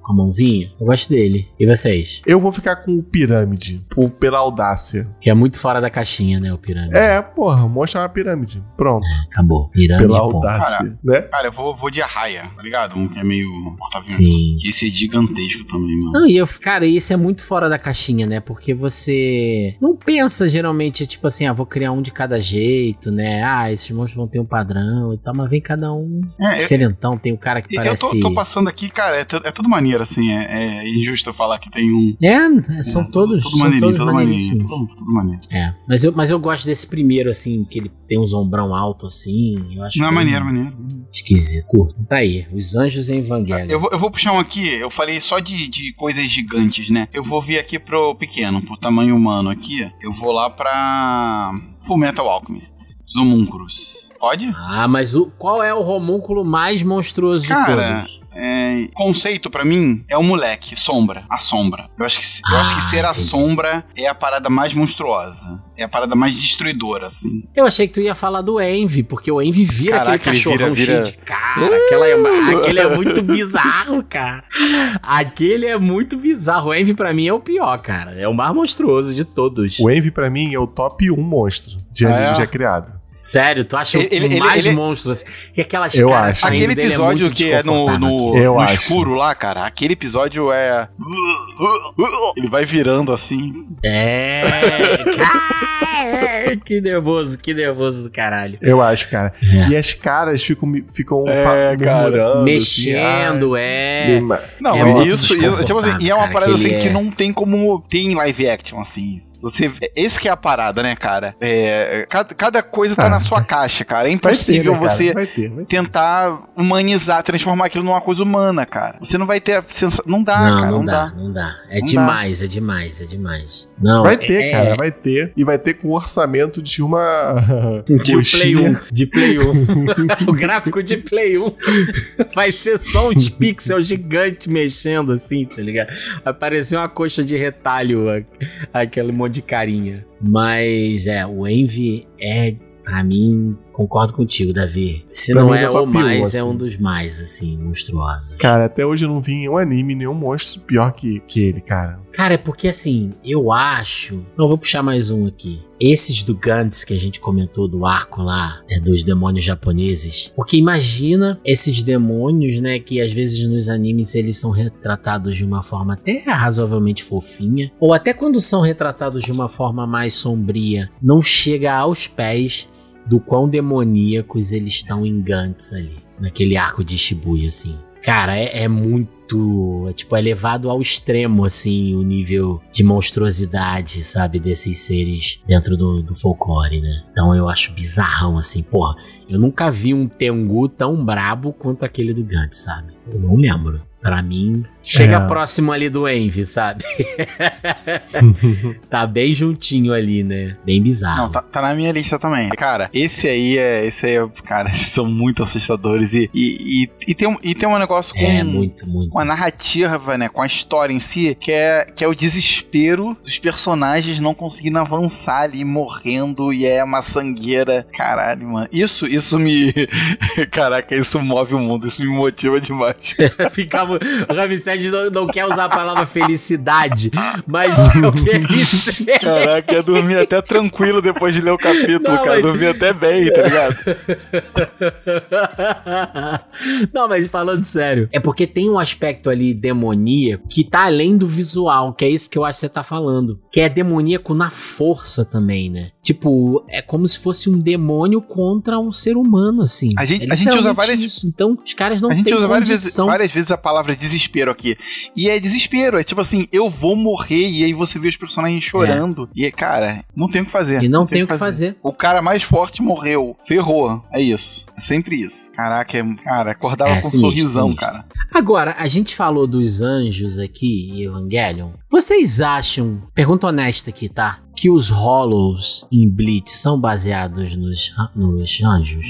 Com a mãozinha. Eu gosto dele. E vocês? Eu vou ficar com o pirâmide, por- pela audácia. Que é muito fora da caixinha, né? O pirâmide. É, porra, o monstro é uma pirâmide. Pronto. Acabou. Pirâmide. Pela audácia, né? Cara, eu vou, vou de arraia, tá ligado? Um que é meio morta-viva. Sim. Que esse é gigantesco também, mano. Não, e eu, cara, isso é muito fora da caixinha, né? Porque você não pensa geralmente, tipo assim, ah, vou criar um de cada jeito, né? Ah, esses monstros vão ter um padrão e tal, mas vem cada um É, eu, diferentão. Tem o cara que eu parece. tô, tô passando aqui, cara, é, é tudo maneiro, assim. É, é injusto eu falar que tem um. É, são é, todos. Tudo são maneirinho, tudo maneirinho. Tudo, tudo maneiro. É, mas eu, mas eu gosto desse primeiro, assim, que ele tem um ombrão alto, assim. Eu acho Não, é maneiro, maneiro. Esquisito. Curto. Tá aí, os anjos em Evangelho. Eu vou, eu vou puxar um aqui, eu falei só de, de coisas gigantes, né? Eu vou vir aqui pro pequeno, pro tamanho humano aqui. Eu vou lá pra. Full Metal Alchemist. Zumúnculos. Pode? Ah, mas o, qual é o homúnculo mais monstruoso de Cara, todos? É, conceito pra mim é o moleque, sombra, a sombra. Eu acho que, eu Ah, acho que ser a entendi. sombra é a parada mais monstruosa. É a parada mais destruidora, assim. Eu achei que tu ia falar do Envy, porque o Envy vira Caraca, aquele ele cachorrão vira- cheio vira- de cara. Aquela é, aquele é muito bizarro, cara. Aquele é muito bizarro. O Envy pra mim é o pior, cara. É o mais monstruoso de todos. O Envy, pra mim, é o top 1 monstro de Ah, anime é? já criado. Sério, tu acha Ele- o ele- mais ele- monstro? Assim, que aquelas Eu caras acho. Aquele dele episódio muito que é no, no, no acho. escuro lá, cara, aquele episódio é. Ele vai virando assim. É, que nervoso, que nervoso do caralho. Eu acho, cara. É. E as caras ficam, ficam É, cara. murmurando, Mexendo, assim, é. Não, É isso, isso tipo assim, e é uma parada assim que é- não tem como ter em live action, assim. Você, esse que é a parada, né, cara? É, cada, cada coisa tá Ah. na sua caixa, cara. É ter, impossível né, cara? você Vai ter, vai ter. tentar humanizar, transformar aquilo numa coisa humana, cara. Você não vai ter a sensação. Não dá, não, cara. não, Não, dá, dá. não dá. É Não demais, é demais, é demais. Não, Vai é- ter, é- cara, vai ter. E vai ter com o orçamento de uma. De Play coxinha. 1. De Play 1. o gráfico de Play 1 vai ser só uns pixels gigantes mexendo assim, tá ligado? Vai parecer uma coxa de retalho, aquele monte de carinha. Mas é, o Envy é, pra mim, concordo contigo, Davi. Se Pra não é é o mais, é assim. um dos mais, assim, monstruosos. Cara, até hoje eu não vi em um anime nenhum monstro pior que, que ele, cara. Cara, é porque assim, eu acho. Não, vou puxar mais um aqui. Esses do Gantz que a gente comentou do arco lá, é, dos demônios japoneses. Porque imagina esses demônios, né? Que às vezes nos animes eles são retratados de uma forma até razoavelmente fofinha. Ou até quando são retratados de uma forma mais sombria, não chega aos pés do quão demoníacos eles estão em Gantz ali. Naquele arco de Shibuya, assim. Cara, é, é muito. É, tipo, é levado ao extremo, assim, o nível de monstruosidade, sabe? Desses seres dentro do, do folclore, né? Então eu acho bizarrão, assim, porra. Eu nunca vi um Tengu tão brabo quanto aquele do Gantz, sabe? Eu não lembro. Pra mim, chega É. próximo ali do Envy, sabe? tá bem juntinho ali, né? Bem bizarro. Não, tá, tá na minha lista também. Cara, esse aí é. Esse aí é. Cara, eles são muito assustadores. E, e, e, e tem, um, e tem um negócio com. É, muito, muito. com a narrativa, né, com a história em si, que é, que é o desespero dos personagens não conseguindo avançar ali, morrendo, e é uma sangueira. Caralho, mano. Isso, isso me. Caraca, isso move o mundo, isso me motiva demais. Ficava. O Ramsés não, não quer usar a palavra felicidade, mas eu quero isso. Caraca, eu dormi até tranquilo depois de ler o capítulo, Não, cara. mas- Dormi até bem, tá ligado? Não, mas falando sério, é porque tem um aspecto ali demoníaco que tá além do visual, que é isso que eu acho que você tá falando. Que é demoníaco na força também, né? Tipo, é como se fosse um demônio contra um ser humano, assim. A gente- É a gente usa várias- Isso. Então, os caras não a gente têm usa várias vezes, várias vezes a palavra desespero aqui. E é desespero, é tipo assim, eu vou morrer e aí você vê os personagens chorando. E, cara, não tem o que fazer. E não tem o que fazer. O cara mais forte morreu. Ferrou. É isso. É sempre isso. Caraca, é, cara, acordava É, com um sinistro, sorrisão, sinistro. cara. Agora, a gente falou dos anjos aqui em Evangelion. Vocês acham, pergunta honesta aqui, tá? Que os Hollows em Bleach são baseados nos, nos anjos?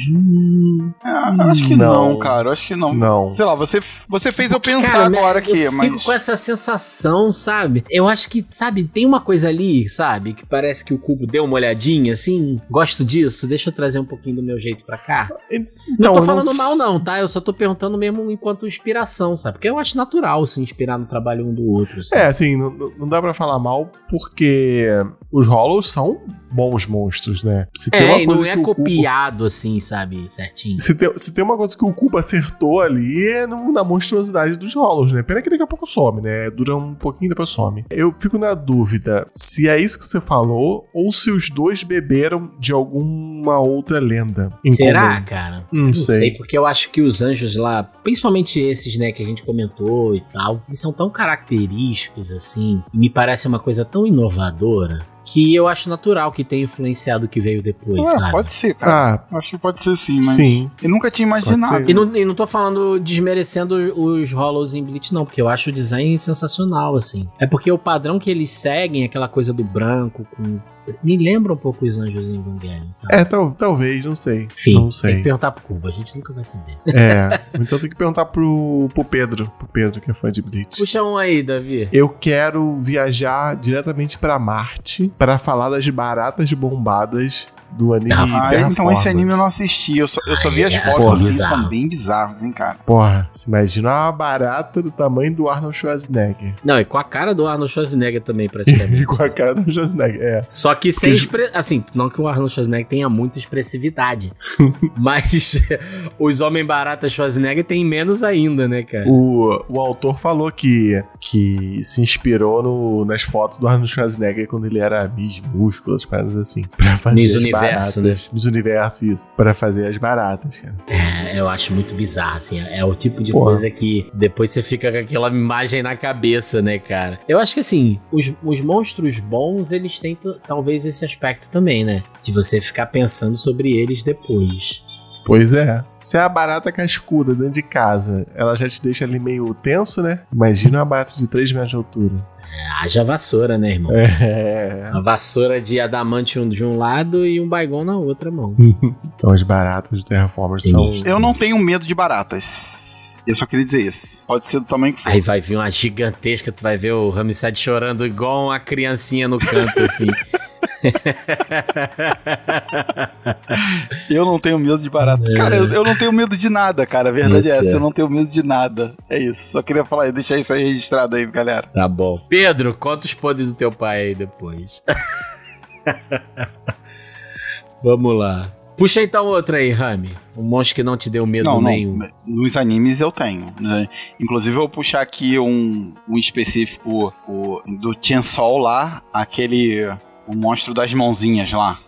Ah, acho que não. Não. cara. Acho que não. Não. Sei lá, você, você fez eu pensar Cara, agora eu aqui, fico mas. com essa sensação, sabe? Eu acho que, sabe, tem uma coisa ali, sabe? Que parece que o cubo deu uma olhadinha, assim. Gosto disso, deixa eu trazer um pouquinho do meu jeito pra cá. não Então, tô eu falando não mal, não, tá? Eu só tô perguntando mesmo enquanto inspiração, sabe? Porque eu acho natural se inspirar no trabalho um do outro. Assim. É, assim, não, não- dá pra falar mal porque os Hollows são bons monstros, né? Se tem É, uma e não coisa é que copiado assim, sabe? Certinho. Se tem, se tem uma coisa que o Cubo acertou ali é no- na monstruosidade dos Hollows, né? Pena que daqui a pouco some, né? Dura um pouquinho e depois some. Eu fico na dúvida se é isso que você falou ou se os dois beberam de alguma outra lenda. Será, comum. cara? Não não sei. sei. porque eu acho que os anjos lá, principalmente esses, né, que a gente comentou e tal, eles são tão característicos assim, e me parece uma coisa tão inovadora que eu acho natural que tenha influenciado o que veio depois, Ah, sabe? pode ser, cara. Ah, Acho que pode ser sim, mas. sim. Eu nunca tinha imaginado. E não, e não tô falando desmerecendo os Hollows em Bleach, não, porque eu acho o design sensacional, assim. É porque o padrão que eles seguem, aquela coisa do branco com. Me lembra um pouco os anjos em Evangelion, sabe? É, tal- talvez, não sei. Enfim, não tem sei. que perguntar pro Cuba, a gente nunca vai saber. É, então tem que perguntar pro, pro Pedro, pro Pedro que é fã de Bleach. Puxa um aí, Davi. Eu quero viajar diretamente pra Marte pra falar das baratas bombadas do anime Ah, então esse anime eu não assisti. Eu só, eu só vi as É, fotos assim, bizarro. são bem bizarros, hein, cara. Porra, você imagina uma barata do tamanho do Arnold Schwarzenegger. Não, e com a cara do Arnold Schwarzenegger também, praticamente. E com a cara do Schwarzenegger, é. Só que sem expre... Assim, não que o Arnold Schwarzenegger tenha muita expressividade. mas os Homem Barata Schwarzenegger tem menos ainda, né, cara? O, o autor falou que, que se inspirou no- nas fotos do Arnold Schwarzenegger quando ele era Miss Músculo, as paradas assim. Pra fazer Miss as Universo, né? baratas. Miss Universo, isso. Pra fazer as baratas, cara. É, eu acho muito bizarro, assim. É o tipo de Porra. coisa que depois você fica com aquela imagem na cabeça, né, cara? Eu acho que, assim, os, os monstros bons, eles têm talvez esse aspecto também, né? De você ficar pensando sobre eles depois. Pois é. Se é a barata cascuda dentro de casa, ela já te deixa ali meio tenso, né? Imagina uma barata de 3 metros de altura. É, haja vassoura, né, irmão? É. A vassoura de adamantium de um lado e um baigon na outra mão. Então as baratas do Terraformers são. Eu não tenho medo de baratas. Eu só queria dizer isso. Pode ser do tamanho que for. Aí vai vir uma gigantesca, tu vai ver o Ramsed chorando igual uma criancinha no canto, assim. Eu não tenho medo de barata. É. Cara, eu, eu não tenho medo de nada, cara. A verdade Isso é essa. é. Eu não tenho medo de nada. É isso. Só queria falar, deixar isso aí registrado aí, galera. Tá bom. Pedro, conta os poderes do teu pai aí depois. Vamos lá. Puxa então outro aí, Rami. Um monstro que não te deu medo Não, nenhum. não. Nos animes eu tenho. Né? Inclusive, eu vou puxar aqui um, um específico o, do Chainsaw lá, aquele. O monstro das mãozinhas lá.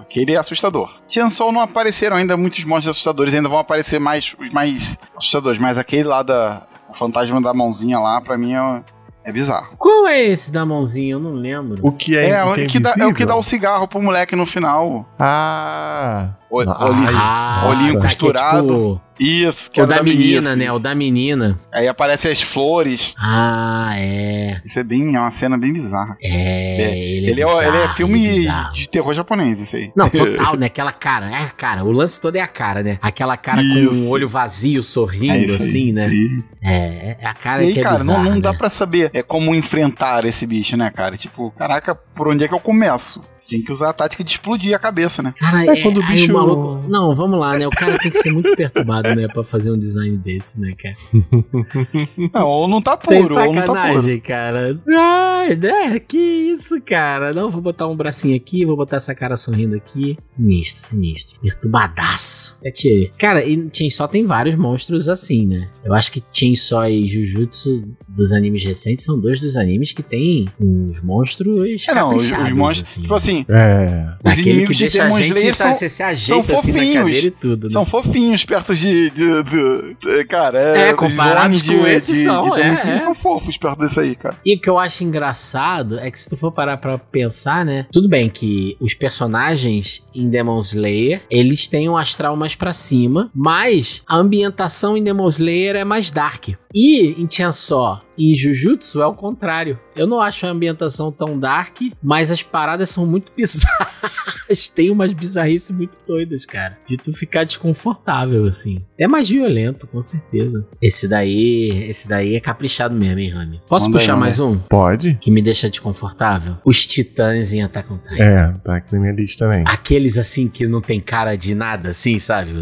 Aquele é assustador. Chainsaw não apareceram ainda muitos monstros assustadores, ainda vão aparecer mais os mais assustadores, mas aquele lá da. O fantasma da mãozinha lá, pra mim é, é bizarro. Qual é esse da mãozinha? Eu não lembro. O que é, É, o o que é que dá, é o que dá o cigarro pro moleque no final. Ah! O, Ah, olhinho- Ah, olhinho tá, que é costurado. tipo Isso, que o era da, menina, isso, né? isso. O da menina. Aí aparecem as flores. Ah, é. Isso é bem, é uma cena bem bizarra. É, ele é Ele é, bizarro, ele é filme ele é bizarro. de terror japonês, isso aí. Não, total, né? Aquela cara, é a cara. O lance todo é a cara, né? Aquela cara com Isso. o olho vazio, sorrindo, É isso aí, assim, né? aí. É, é a cara E aí, que é cara, bizarra, não, não dá né? pra saber é, como enfrentar esse bicho, né, cara? Tipo, caraca, por onde é que eu começo? Tem que usar a tática de explodir a cabeça, né? Cara, É, quando o aí bicho- maluco. Não, vamos lá, né? O cara tem que ser muito perturbado, né? Pra fazer um design desse, né, cara? Não, ou não tá Sem puro, ou não tá puro. sacanagem, cara. Ai, né? Que isso, cara. Não, vou botar um bracinho aqui, vou botar essa cara sorrindo aqui. Sinistro, sinistro. Perturbadaço. É tchê. Cara, e Chainsaw tem vários monstros assim, né? Eu acho que Chainsaw e Jujutsu dos animes recentes são dois dos animes que tem uns monstros É, não, os, os caprichados, monstros. assim. Tipo assim, É. os Aquele que inimigos de Demon gente, Slayer são, são assim na fofinhos. e tudo, né? são fofinhos perto de. De, de- de- cara, é. É, comparados com esses são, Demon é, é. são fofos perto desse aí, cara. E o que eu acho engraçado é que se tu for parar pra pensar, né? Tudo bem que os personagens em Demon Slayer, eles têm um astral mais pra cima, mas a ambientação em Demon Slayer é mais dark. E em Chainsaw em Jujutsu é o contrário. Eu não acho a ambientação tão dark, mas as paradas são muito bizarras. Tem umas bizarrices muito doidas, cara. De tu ficar desconfortável, assim. É mais violento, com certeza. Esse daí, esse daí é caprichado mesmo, hein, Rami? Posso Manda aí, puxar manda mais um? Pode? Que me deixa desconfortável? Os titãs em Attack on Titan. É, tá aqui na minha lista também. Aqueles assim que não tem cara de nada, assim, sabe?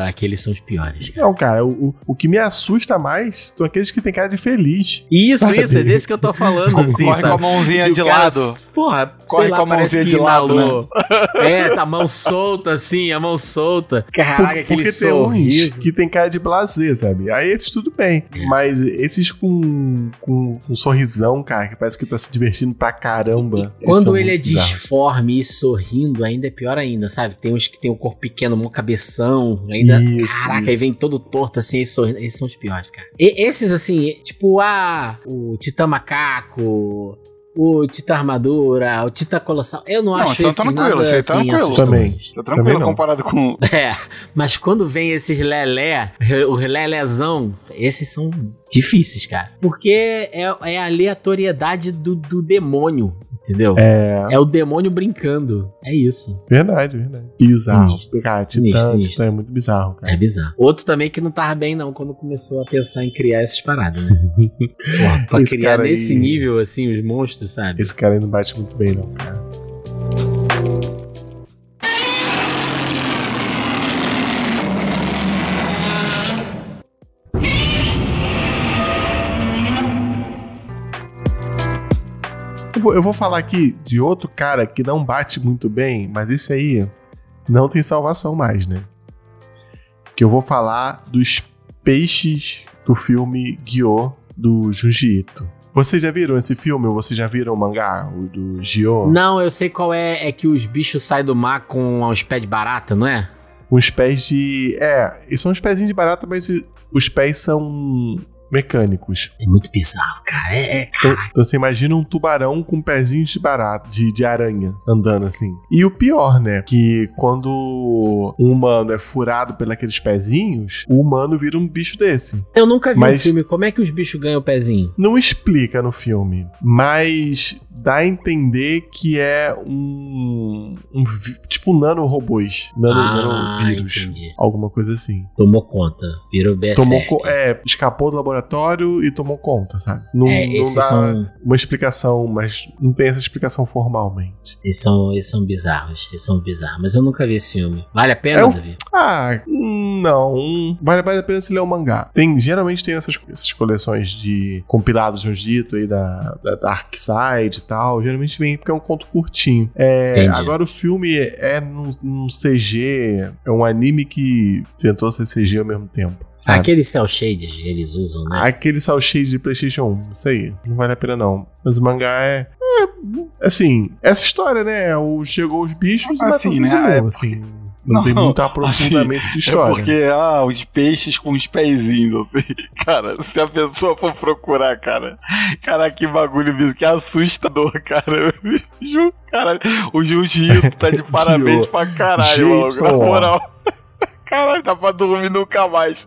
Ah, aqueles são os piores, cara. Não, cara, o, o, o que me assusta mais são aqueles que tem cara de feliz. Isso, Sabe? isso, é desse que eu tô falando, assim, Corre com a sabe? mãozinha de cara, lado. Porra, Corre lá, com a mãozinha de lado, né? É, tá a mão solta, assim, a mão solta. Caraca, aquele Porque tem uns sorriso. que tem cara de blazer, sabe? Aí esses tudo bem. É. Mas esses com, com um sorrisão, cara, que parece que tá se divertindo pra caramba. esses Quando são ele é disforme e sorrindo, ainda é pior ainda, sabe? Tem uns que tem o corpo pequeno, mão cabeção, ainda. Isso, caraca, isso. aí vem todo torto assim, e sorrindo. Esses são os piores, cara. E esses, assim, tipo, ah, o Titã Macaco. O Titã Armadura, o Titã Colossal. Eu não, Não, acho isso esses tranquilo, nada, isso aí é assim, tranquilo. assustadores. Tá tranquilo Também comparado com. É, mas quando vem esses lelé, o lelezão, esses são difíceis, cara. Porque é, é a aleatoriedade do, do demônio, entendeu? É, É o demônio brincando. É isso. verdade, verdade. Bizarro. Sinistro. Cara, Sinistro, Titã, sinistro. Titã é muito bizarro, cara. É bizarro. Outro também que não tava bem, não, quando começou a pensar em criar essas paradas, né? Porra, pra Esse criar cara aí- nesse nível, assim, os monstros, sabe? Esse cara aí não bate muito bem, não, cara. Vou- Eu vou falar aqui de outro cara que não bate muito bem, mas esse aí não tem salvação mais, né? Que eu vou falar dos peixes do filme Gyo do Junji Ito. Vocês já viram esse filme ou vocês já viram o mangá, o do Gyo? Não, eu sei qual é. É que os bichos saem do mar com os pés de barata, não é? Uns pés de. É, e são uns pezinhos de barata, mas os pés são mecânicos. É muito bizarro, cara. É, é Então, então você imagina um tubarão com pezinhos de barata, de, de aranha, andando assim. E o pior, né? Que quando um humano é furado pelos pezinhos, o humano vira um bicho desse. Eu nunca vi Mas- um filme. Como é que os bichos ganham o pezinho? Não explica no filme, mas dá a entender que é um. um tipo nanorobôs. Nano, Ah, nanovírus. entendi. Alguma coisa assim. Tomou conta. Virou Tomou berserk. co- é, escapou do laboratório e tomou conta, sabe? Não, É, não dá são, uma explicação, mas não tem essa explicação formalmente. esses são. Esses são bizarros. Eles são bizarros. Mas eu nunca vi esse filme. Vale a pena, É um- Davi? Ah, não. Vale, vale a pena se ler o mangá. Tem, geralmente tem essas, essas coleções de compilados de um dito aí da, da Dark Side e tal. Geralmente vem porque é um conto curtinho. É, agora o filme é num, num CG. É um anime que tentou ser CG ao mesmo tempo. Sabe? Aqueles cel shades eles usam, né? Aquele sal shade de PlayStation 1, isso aí, não vale a pena não. Mas o mangá é. é, assim, essa história, né? O, chegou os bichos e Assim, né? mundo, É assim. Não, tem Não, muito aprofundamento de história. É porque, ah, os peixes com os pezinhos, assim. Cara, se a pessoa for procurar, cara. Cara, que bagulho mesmo, que assustador, cara. Ju- Caralho, o Jiu-Jitsu tá de parabéns pra caralho, maluco. Na moral. Caralho, dá pra dormir nunca mais.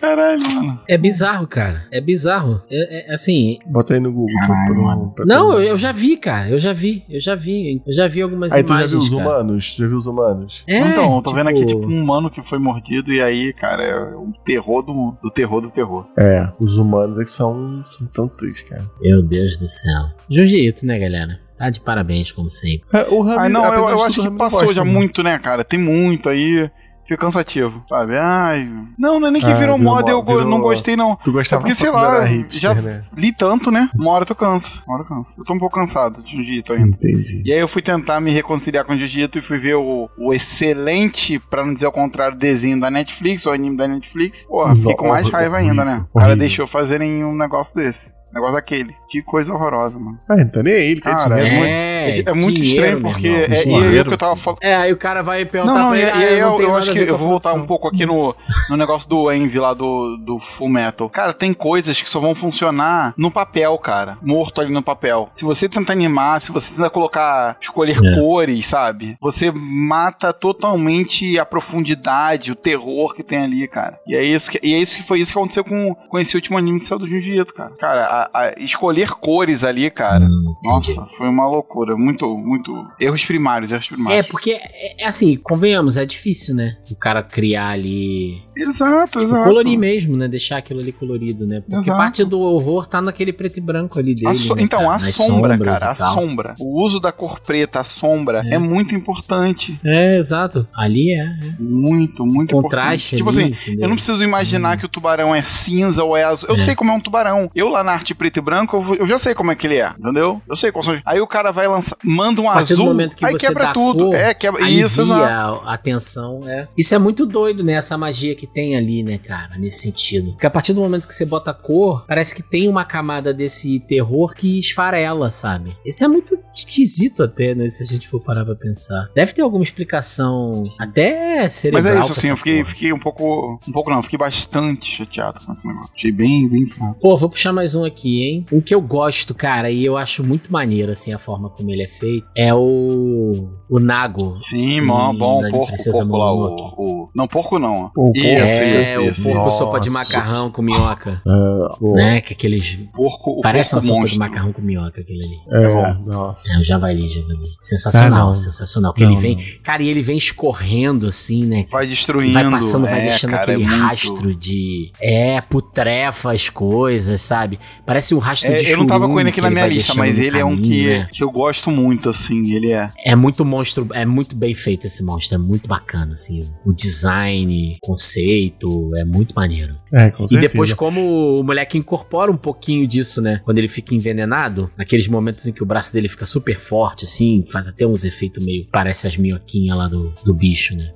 Caralho, mano. É bizarro, cara. É bizarro. É, é, assim. Bota aí no Google. Caralho, pra- pra- Não, eu, eu já vi, cara. Eu já vi. Eu já vi. Eu já vi algumas Aí tu já imagens. viu os cara. humanos? Já viu os humanos? É, então, eu tô vendo aqui, tipo, um humano que foi mordido e aí, cara, é o terror do, do terror do terror. É, os humanos é que são, são tão tristes, cara. Meu Deus do céu. Jiu-jitsu, né, galera? Tá de parabéns, como sempre. É, O Rami, Ai, não, eu, eu acho que passou já né? muito, né, cara? Tem muito aí. Fica cansativo, sabe? Ai. Não, não é nem que Ah, virou virou moda, eu go- não virou- gostei, não. Tu gostava Porque, sei lá, hipster, já- né? Li tanto, né? Uma hora tu cansa. Uma hora eu canso. Eu tô um pouco cansado de jiu-jitsu ainda. Entendi. E aí eu fui tentar me reconciliar com o jiu-jitsu e fui ver o, o excelente, pra não dizer o contrário, desenho da Netflix, o anime da Netflix. Porra, fiquei com mais raiva ainda, né? O cara deixou fazerem um negócio desse. Negócio daquele. Que coisa horrorosa, mano. Ah, então nem é ele, que é Cara, dinheiro. muito- É, É, muito dinheiro, estranho porque. É, e aí Dinheiro. o que eu tava falando. É, aí o cara vai perguntar Não, não, pra e, ele, e aí não eu, tenho eu acho que eu vou voltar um pouco aqui no, no negócio do Envy lá do, do Full Metal. Cara, tem coisas que só vão funcionar no papel, cara. Morto ali no papel. Se você tentar animar, se você tentar colocar, escolher É. cores, sabe? Você mata totalmente a profundidade, o terror que tem ali, cara. E é isso que, e é isso que foi isso que aconteceu com, com esse último anime que saiu do Jiu-Jitsu, cara. Cara, a- a- escolher cores ali, cara. Hum. Nossa, foi uma loucura. Muito, muito. Erros primários, erros É, primários. porque, é, é assim, convenhamos, é difícil, né? O cara criar ali. Exato, Tipo, exato. colorir mesmo, né? Deixar aquilo ali colorido, né? Porque Exato. parte do horror tá naquele preto e branco ali dele. A so- né, então, cara? a Nas sombra, cara, a tal. sombra. O uso da cor preta, a sombra, é, É. muito importante. É, exato. Ali é. é. Muito, muito Contraste importante. Tipo ali, assim, entendeu? eu não preciso imaginar que o tubarão é cinza ou é azul. Eu É. sei como é um tubarão. Eu lá na arte preto e branco, eu, eu já sei como é que ele é, entendeu? Eu sei quais são. Aí o cara vai lançar, manda um azul, momento que aí você quebra dá tudo. cor, é, quebra. Isso, exato. a atenção, é. Isso é muito doido, né? Essa magia que tem ali, né, cara, nesse sentido. Porque a partir do momento que você bota cor, parece que tem uma camada desse terror que esfarela, sabe? Isso é muito esquisito até, né? Se a gente for parar pra pensar. Deve ter alguma explicação até Mas cerebral. é isso, assim, eu fiquei, fiquei um pouco. Um pouco não, fiquei bastante chateado com esse negócio. Achei bem, bem fraco. Pô, vou puxar mais um aqui, hein? Um que eu gosto, cara, e eu acho muito maneiro, assim, a forma como ele é feito, é o. O Nago. Sim, mó, Hum, bom, da porco, Princesa porco lá, o, o- Não, porco não. O isso, é, isso, o isso. porco Nossa. sopa de macarrão com minhoca. Pô, Né? Que aqueles. Porco, o Parece uma porco sopa monstro. de macarrão com minhoca, aquele ali. É, nossa. É, o javali, javali. Sensacional, Ah, sensacional. Que Não, ele vem. não. Cara, e ele vem escorrendo assim, né? Vai destruindo. Vai passando, vai é, deixando cara, aquele é muito- rastro de. É, putrefa as coisas, sabe? Parece um rastro É, de eu não tava com ele aqui na minha lista, mas ele é um caminho, que, né? que eu gosto muito, assim. Ele é. É muito monstro, é muito bem feito esse monstro, é muito bacana, assim. O design, conceito, é muito maneiro. É, com E certeza. depois, como o moleque incorpora um pouquinho disso, né? Quando ele fica envenenado, naqueles momentos em que o braço dele fica super forte, assim, faz até uns efeitos meio. Parece as minhoquinhas lá do, do bicho, né?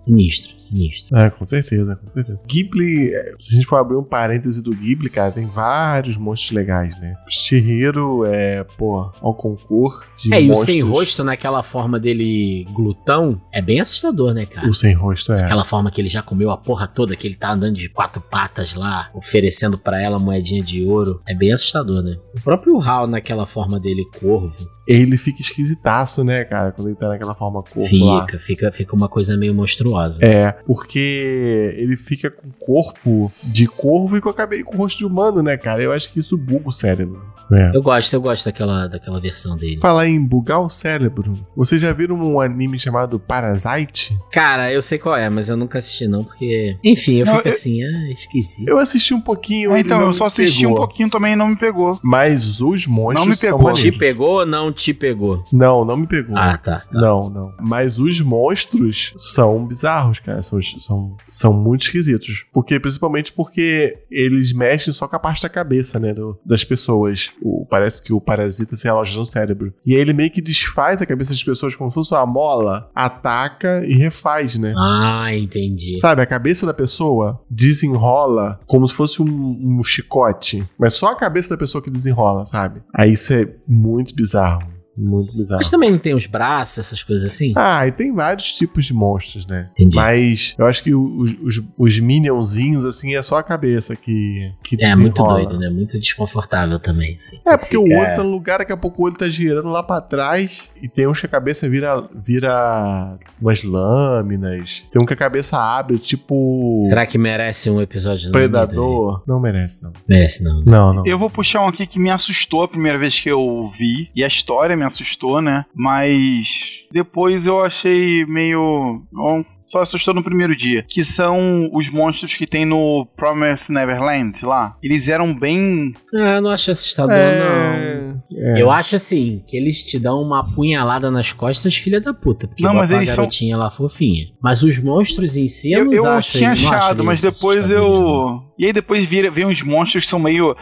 Sinistro, sinistro. É, com certeza, com certeza. Ghibli, é, se a gente for abrir um parêntese do Ghibli, cara, tem vários monstros legais, né? Shihiro é, pô, ao concurso de É, e o monstros. sem rosto naquela forma dele glutão é bem assustador, né, cara? O sem rosto, é. Aquela forma que ele já comeu a porra toda, que ele tá andando de quatro patas lá, oferecendo pra ela moedinha de ouro. É bem assustador, né? O próprio Hal naquela forma dele corvo. Ele fica esquisitaço, né, cara, quando ele tá naquela forma corpo lá. Fica, fica, fica uma coisa meio monstruosa. É, porque ele fica com corpo de corvo e com, a cabe... com o rosto de humano, né, cara? Eu acho que isso buga o cérebro. É. Eu gosto, eu gosto daquela, daquela versão dele. Falar em bugar o cérebro, vocês já viram um anime chamado Parasite? Cara, eu sei qual é, mas eu nunca assisti não, porque... Enfim, eu Não, fico eu- assim, ah, esquisito. Eu assisti um pouquinho. É, então, eu só assisti pegou. um pouquinho também e não me pegou. Mas os monstros Não me são pegou. maneiros. Te pegou ou não te pegou? Não, não me pegou. Ah, tá. tá. Não, não. Mas os monstros são bizarros, cara. São, são, são muito esquisitos. Porque, principalmente porque eles mexem só com a parte da cabeça, né? do- das pessoas. O, parece que o parasita se aloja no cérebro. E aí ele meio que desfaz a cabeça das pessoas como se fosse uma mola, ataca e refaz, né? Ah, entendi. Sabe, a cabeça da pessoa desenrola como se fosse um, um chicote. Mas só a cabeça da pessoa que desenrola, sabe? Aí isso é muito bizarro. Muito bizarro. Mas também não tem os braços, essas coisas assim? Ah, e tem vários tipos de monstros, né? Entendi. Mas eu acho que os, os, os minionzinhos, assim, é só a cabeça que, que É muito doido, né? Muito desconfortável também, assim. É, porque o fica- olho tá no lugar, daqui a pouco o olho tá girando lá pra trás e tem uns que a cabeça vira, vira umas lâminas. Tem um que a cabeça abre, tipo. Será que merece um episódio do Predador? Não merece, não. Merece, não. Não, não. Eu vou puxar um aqui que me assustou a primeira vez que eu vi. E a história me assustou, né? Mas depois eu achei meio. Bom, só assustou no primeiro dia. Que são os monstros que tem no Promise Neverland lá. Eles eram bem. Ah, eu não acho assustador, não. É, é. Eu acho assim, que eles te dão uma punhalada nas costas, filha da puta. Porque Não, não, mas a eles são- garotinha lá fofinha. Mas os monstros em si, eu, Eu, não eu acho tinha achado, mas depois não. E aí depois vira, vem uns monstros que são meio.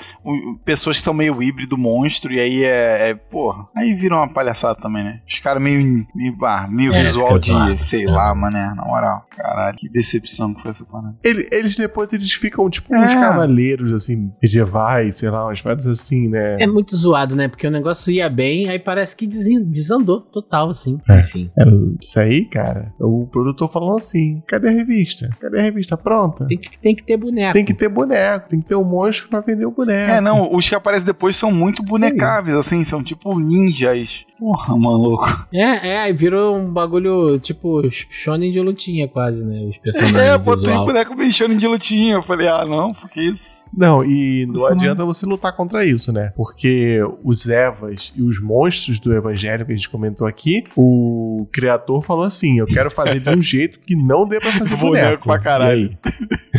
Pessoas que são meio híbrido monstro, e aí é. é porra. Aí vira uma palhaçada também, né? Os caras meio. meio, ah, meio É, visual de. zoado, sei fica lá, mané. Na moral. Caralho, que decepção que foi essa parada. Ele- eles depois eles ficam tipo É. uns cavaleiros, assim, medievais, sei lá, umas paradas assim, né? É muito zoado, né? Porque o negócio ia bem, aí parece que desandou total, assim. É. Enfim. É, Isso aí, cara, o produtor falando assim: cadê a revista? Cadê a revista pronta? Tem que, tem que ter boneco. Tem que ter boneco, tem que ter um monstro pra vender o boneco. É, não, os que aparecem depois são muito bonecáveis, assim, são tipo ninjas. Porra, maluco. É, é, aí virou um bagulho tipo shonen de lutinha quase, né? Os personagens É, botei boneco mexendo de lutinha. Eu falei, ah, não, porque isso. Não, e não Isso não- adianta você lutar contra isso, né? Porque os Evas e os monstros do Evangelho que a gente comentou aqui, o criador falou assim: eu quero fazer de um jeito que não dê pra fazer Boneco boneco. pra caralho. E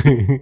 aí?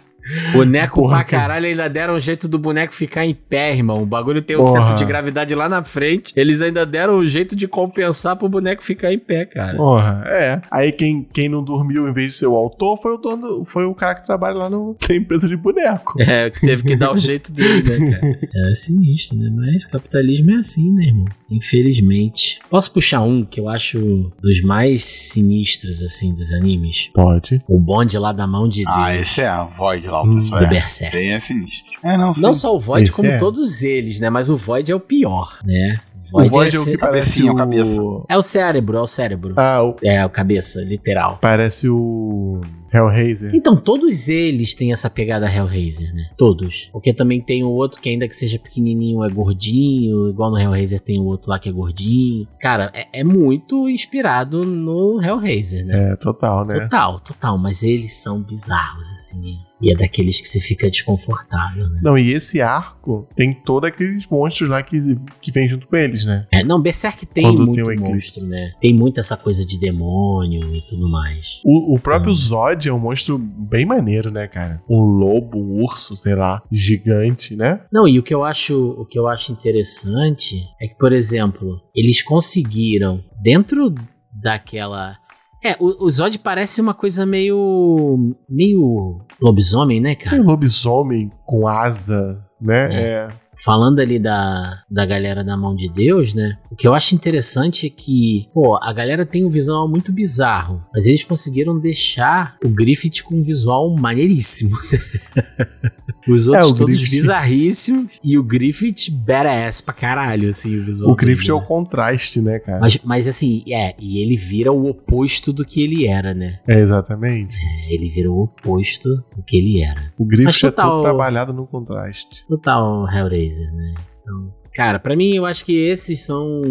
Boneco Porra, pra cara. caralho, ainda deram um jeito do boneco ficar em pé, irmão. O bagulho tem um Porra. centro de gravidade lá na frente. Eles ainda deram um jeito de compensar pro boneco ficar em pé, cara. Porra, é. Aí quem, quem não dormiu em vez de ser o autor foi o dono, foi o cara que trabalha lá no, na empresa de boneco. É, que teve que dar o jeito dele, né, cara? É sinistro, né? Mas o capitalismo é assim, né, irmão? Infelizmente. Posso puxar um que eu acho dos mais sinistros, assim, dos animes? Pode. O bonde lá da mão de Deus. Ah, esse é a Void lá, Hum, o pessoal. do É. Berserk. Esse é sinistro. É, não, sim. Não só o Void, Esse como é. todos eles, né? Mas o Void é o pior, né? O Void é o esse- que parece o... o cabeça. É o cérebro, é o cérebro. Ah, o- É, o cabeça, literal. parece o Hellraiser. Então, todos eles têm essa pegada Hellraiser, né? Todos. Porque também tem o outro que, ainda que seja pequenininho, é gordinho. Igual no Hellraiser tem o outro lá que é gordinho. Cara, é, é muito inspirado no Hellraiser, né? É, total, né? Total, total. Mas eles são bizarros, assim. E é daqueles que você fica desconfortável, né? Não, e esse arco tem todos aqueles monstros lá que, que vem junto com eles, né? É, não, Berserk tem Quando tem muito eclipse. monstro, né? Tem muito essa coisa de demônio e tudo mais. O, o próprio Hum. Zod é um monstro bem maneiro, né, cara? Um lobo, um urso, sei lá, gigante, né? Não, e o que eu acho, o que eu acho interessante é que, por exemplo, eles conseguiram dentro daquela é, o, o Zod parece uma coisa meio meio lobisomem, né, Um cara? lobisomem com asa, né? É. Falando ali da, da galera da mão de Deus, né? O que eu acho interessante é que, pô, a galera tem um visual muito bizarro, mas eles conseguiram deixar o Griffith com um visual maneiríssimo. Os outros É, o todos Griffith- bizarríssimos e o Griffith badass pra caralho, assim, o visual. O Griffith é dele, o né? contraste, né, cara? Mas, mas assim, é, e ele vira o oposto do que ele era, né? É, exatamente. É, ele vira o oposto do que ele era. O Griffith Mas é total- todo trabalhado no contraste. Total Hellraiser, né? Então, cara, pra mim eu acho que esses são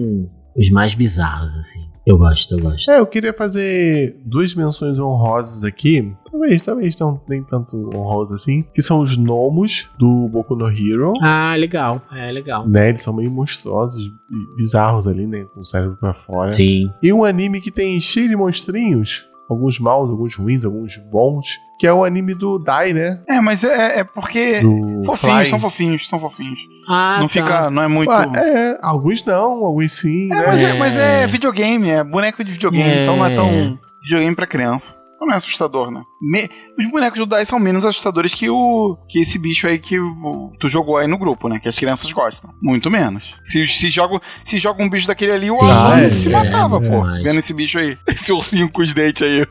os mais bizarros, assim. Eu gosto, eu gosto. É, eu queria fazer duas menções honrosas aqui. Talvez, talvez não nem tanto honrosos assim. Que são os gnomos do Boku no Hero. Ah, legal. É, legal. Né, eles são meio monstruosos e bizarros ali, né? Com o cérebro pra fora. Sim. E um anime que tem cheio de monstrinhos. Alguns maus, alguns ruins, alguns bons. Que é o anime do Dai, né? É, mas é, é porque. Do Fofinhos, Fly. são fofinhos, são fofinhos. Ah, não tá. fica. Não é muito. Ah, é, alguns não, alguns sim. É, né? mas é, É. mas é videogame, é boneco de videogame, É. então não é tão videogame pra criança. Então não é assustador, né? Me- Os bonecos do Dai são menos assustadores que o que esse bicho aí que o- tu jogou aí no grupo, né? Que as crianças gostam. Muito menos. Se, se, joga, se joga um bicho daquele ali, o Sim, Alan é, se é, matava, é pô. verdade. Vendo esse bicho aí. Esse ursinho com os dentes aí.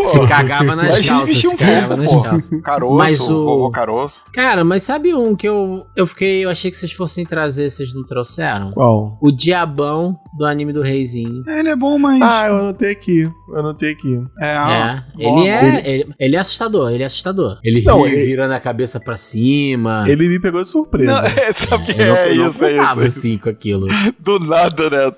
Se cagava nas calças, se cagava fofo, nas calças. Caroço, Mas o- vovô caroço. Cara, mas sabe um que eu, eu fiquei. Eu achei que vocês fossem trazer, vocês não trouxeram? Qual? O diabão do anime do Reizinho. Ele é bom, mas. Ah, eu anotei aqui. Aqui. Eu anotei aqui. É, É, ele é, ele, ele é assustador, ele é assustador. Ele Não, ri, ele- virando a cabeça pra cima. Ele me pegou de surpresa. Não, é, sabe o que não, é, não isso, é isso, assim com aquilo. Do nada, né?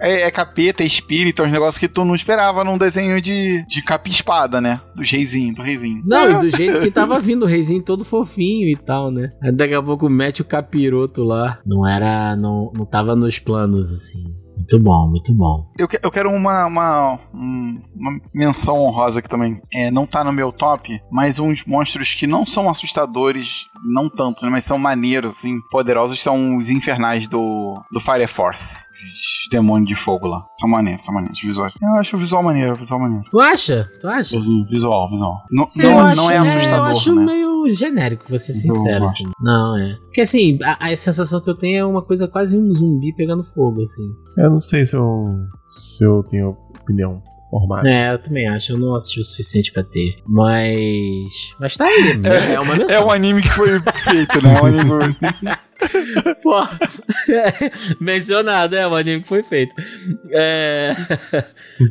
é, é capeta, é espírito, é uns negócios que tu não esperava num desenho de, de capa e espada, né? Do reizinho, do reizinho. Não, e do jeito que tava vindo, o reizinho todo fofinho e tal, né? Aí daqui a pouco mete o capiroto lá. Não era. Não, não tava nos planos, assim. Muito bom, muito bom. Eu, que- eu quero uma, uma, um- uma menção honrosa aqui também. É, não tá no meu top, mas uns monstros que não são assustadores, não tanto, né, mas são maneiros, assim, poderosos, são os infernais do, do Fire Force. Os demônios de fogo lá. São maneiros, são maneiros. Visuais. Eu acho o visual maneiro, o visual maneiro. Tu acha? Tu acha? Visual, visual. Não, não, acho- não é assustador, Eu acho né? meio genérico, vou ser sincero. Assim. Não, é. Porque assim, a, a sensação que eu tenho é uma coisa quase um zumbi pegando fogo, assim. Eu não sei se eu, se eu tenho opinião formada. É, eu também acho. Eu não assisti o suficiente pra ter. Mas. Mas tá aí. É, é uma menção. É um anime que foi feito, né? É um anime... Pô, mencionado, é, o anime que foi feito. É...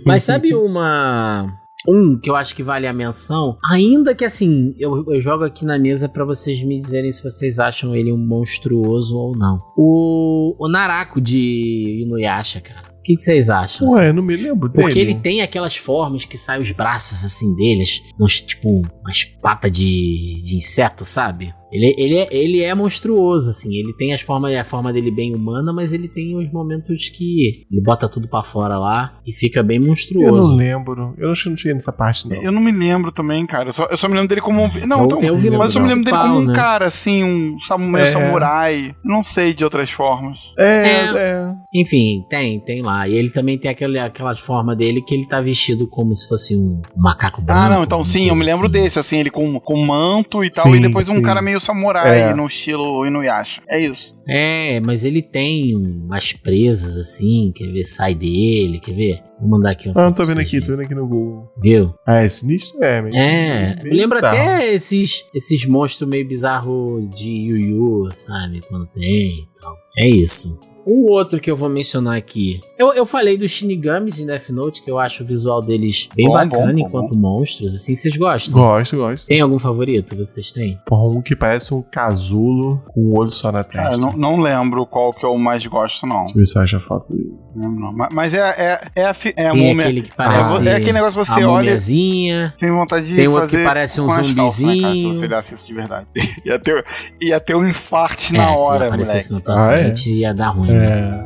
Mas sabe uma. Um que eu acho que vale a menção, ainda que assim, eu, eu jogo aqui na mesa pra vocês me dizerem se vocês acham ele um monstruoso ou não. O, o Narako de Inuyasha, cara. O que, que vocês acham? assim? Ué, eu não me lembro dele. Porque ele tem aquelas formas que saem os braços assim deles, uns, tipo umas patas de, de inseto, sabe? Ele, ele, é, ele é monstruoso, assim. Ele tem as formas, a forma dele bem humana, mas ele tem uns momentos que ele bota tudo pra fora lá e fica bem Eu não monstruoso. lembro. Eu acho que não cheguei nessa parte, não. Eu não me lembro também, cara. Eu só, eu só me lembro dele como um. Não, É o- então, é o vilão mas eu só me lembro dele como um né? cara, assim, um samu- meio É. samurai. Não sei de outras formas. É, É. é. Enfim, tem, tem lá. E ele também tem aquele, aquelas formas dele que ele tá vestido como se fosse um macaco branco. Ah, não, então sim, eu me lembro assim. desse, assim, ele com, com manto e tal, Sim, e depois um sim. cara meio samurai É. no estilo Inuyasha. É isso. É, mas ele tem umas presas assim, quer ver? Sai dele, quer ver? Vou mandar aqui um Ah, tô vendo aqui, tô vendo aqui no Google. Viu? Ah, é sinistro? É, mas- É, bem lembra bizarro. até esses, esses monstros meio bizarros de Yu Yu, sabe? Quando tem e tal. É isso. Um outro que eu vou mencionar aqui. Eu, eu falei dos Shinigamis em Death Note, que eu acho o visual deles bem Bom, bacana bom, bom, enquanto monstros, assim. Vocês gostam? Gosto, gosto. Tem algum favorito? Vocês têm? Porra, um que parece um casulo com um olho só na Cara, testa. não, não lembro qual que eu mais gosto, não. Deixa eu ver se eu acho a foto dele. Não não. Ma- Mas é, é, é, a, fi- é a tem múmia. aquele que É, parece. é aquele negócio que você a olha múmiazinha. tem vontade de Tem outro fazer que parece um com as calças, né, cara, se zumbizinho. você olhasse isso de verdade. ia, ter, ia ter um infarte na é, se hora, moleque. aparecesse na tua Ah, é? frente ia dar ruim. 何？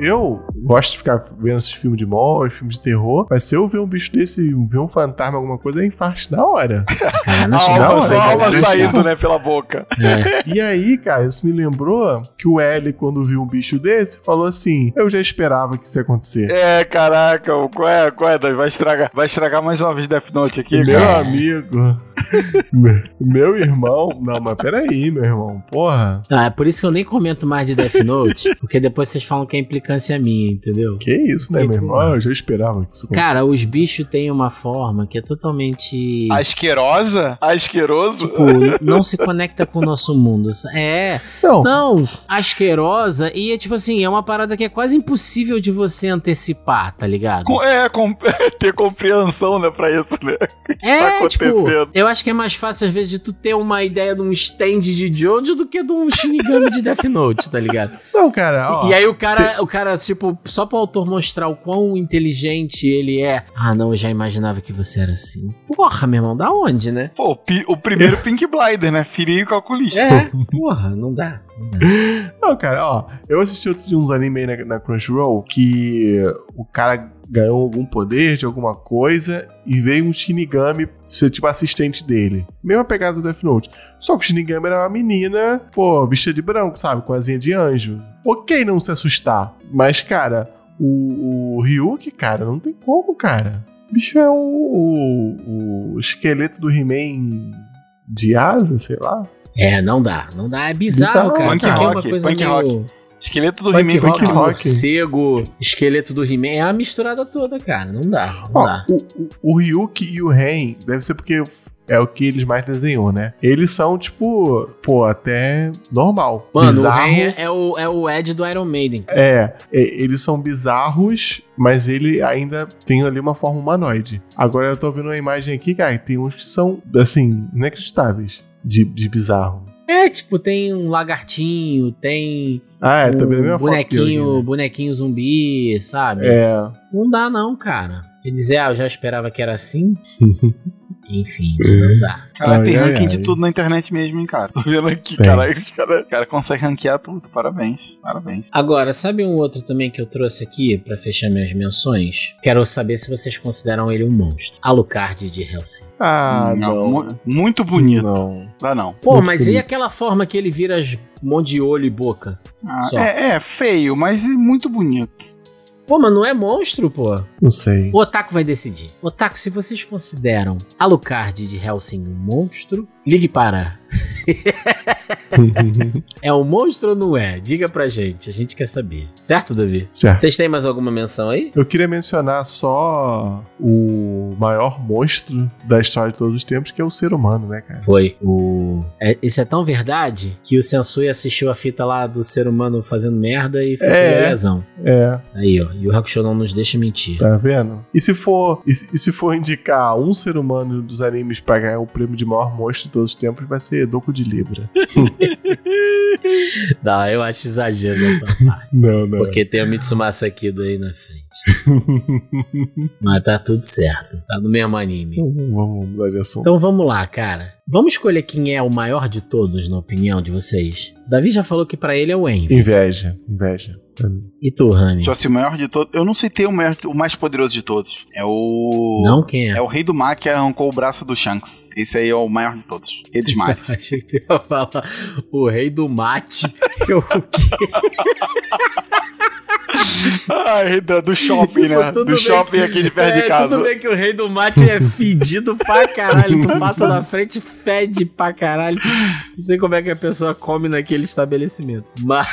何？Gosto de ficar vendo esses filmes de monstros, filmes de terror, mas se eu ver um bicho desse, ver um fantasma, alguma coisa, é infarte na hora. Cara, não A alma, Não, a alma né? saindo, né, pela boca. É. E aí, cara, isso me lembrou que o L, quando viu um bicho desse, falou assim: Eu já esperava que isso ia acontecer. É, caraca, o- qual é, qual é? Vai estragar, vai estragar mais uma vez Death Note aqui, Meu cara. amigo. meu irmão. Não, mas peraí, meu irmão. Porra. Ah, é por isso que eu nem comento mais de Death Note, porque depois vocês falam que é implicância minha, entendeu? Que isso, né, meu irmão? porra. Eu já esperava que isso. Cara, os bichos têm uma forma que é totalmente. Asquerosa? Asqueroso? Tipo, não se conecta com o nosso mundo. É, Não, não, asquerosa e é tipo assim, é uma parada que é quase impossível de você antecipar, tá ligado? Com- é, com- ter compreensão, né, pra isso, né? É, tá tipo, acontecendo? eu acho que é mais fácil às vezes de tu ter uma ideia de um stand de Jojo do que de um Shinigami de Death Note, tá ligado? não, cara. Ó, E aí o cara, o cara, tipo, só pro autor mostrar o quão inteligente ele é. Ah, não, eu já imaginava que você era assim. Porra, meu irmão, da onde, né? Pô, o, o primeiro Pink Blinder, né? E calculista. É, porra, não dá. Não cara, ó, eu assisti outros uns anime na, na Crunchyroll que o cara ganhou algum poder de alguma coisa e veio um Shinigami ser tipo assistente dele. Mesma pegada do Death Note. Só que o Shinigami era uma menina, pô, vestida de branco, sabe? Com asinha de anjo. Ok não se assustar. Mas, cara, o, o Ryuki, cara, não tem como, cara. O bicho é o, o, o esqueleto do He-Man de asa, sei lá. É, não dá, não dá. É bizarro, Bizarro, cara. punk porque é uma rock, coisa punk meio... Esqueleto do Punk He-Man rock, He-Man. rock. morcego, esqueleto do He-Man. É a misturada toda, cara. Não dá, não Ó, dá. o, o, o Ryuk e o Ren, deve ser porque é o que eles mais desenhou, né? Eles são, tipo, pô, até normal. Mano, Bizarro. o Ren é o, é o Ed do Iron Maiden. É, é, eles são bizarros, mas ele ainda tem ali uma forma humanoide. Agora eu tô vendo uma imagem aqui, cara, tem uns que são, assim, inacreditáveis de, de bizarro. É, tipo, tem um lagartinho, tem Ah, é, um também eu bonequinho, aqui, bonequinho zumbi, sabe? né? É. Não dá não, cara. Ele dizer, ah, eu já esperava que era assim. Enfim, não dá. Cara, tem Ai, ai, ranking ai. de tudo na internet mesmo, hein, cara. Tô vendo aqui, Tem. cara. Os cara, cara consegue ranquear tudo. Parabéns, parabéns. Agora, sabe um outro também que eu trouxe aqui pra fechar minhas menções? Quero saber se vocês consideram ele um monstro. Alucard de Helsing. Ah, não. mu- Muito bonito. Não. Dá não. Pô, Muito mas e bonito. aquela forma que ele vira as mão de olho e boca? Ah, é, é feio, mas é muito bonito. Pô, mas não é monstro, pô. Não sei. O Otaku vai decidir. Otaku, se vocês consideram Alucard de Helsing um monstro, ligue para. É um monstro ou não é? Diga pra gente, a gente quer saber. Certo, Davi? certo. Vocês têm mais alguma menção aí? Eu queria mencionar só o maior monstro da história de todos os tempos, que é o ser humano, né, cara? Foi o. É, isso é tão verdade que o Sensui assistiu a fita lá do ser humano fazendo merda e ficou É. lesão. É, Aí, ó. E o Hakusho não nos deixa mentir. tá vendo? E se for, e se, e se for indicar um ser humano dos animes pra ganhar o prêmio de maior monstro todos os tempos, vai ser Doku de Libra. Não, eu acho exagero nessa parte. Não, não. Porque tem o Mitsumasa Kido aí na frente. Mas tá tudo certo. Tá no mesmo anime. Vamos mudar de assunto. Então vamos lá, cara. Vamos escolher quem é o maior de todos, na opinião de vocês. Davi já falou que pra ele é o Envy. Inveja, inveja. E tu, Rami? Então, assim, o maior de todos. Eu não citei o, maior, o mais poderoso de todos. É o. Não, quem é? É o rei do mar que arrancou o braço do Shanks. Esse aí é o maior de todos. Rei dos mares. Achei que tu ia falar o rei do mate. Eu, Ai, do, do shopping, né? Do shopping aqui de perto é, de casa. Tudo bem que o rei do mate é fedido pra caralho. Tu passa na frente, fede pra caralho. Não sei como é que a pessoa come naquele estabelecimento. Mas.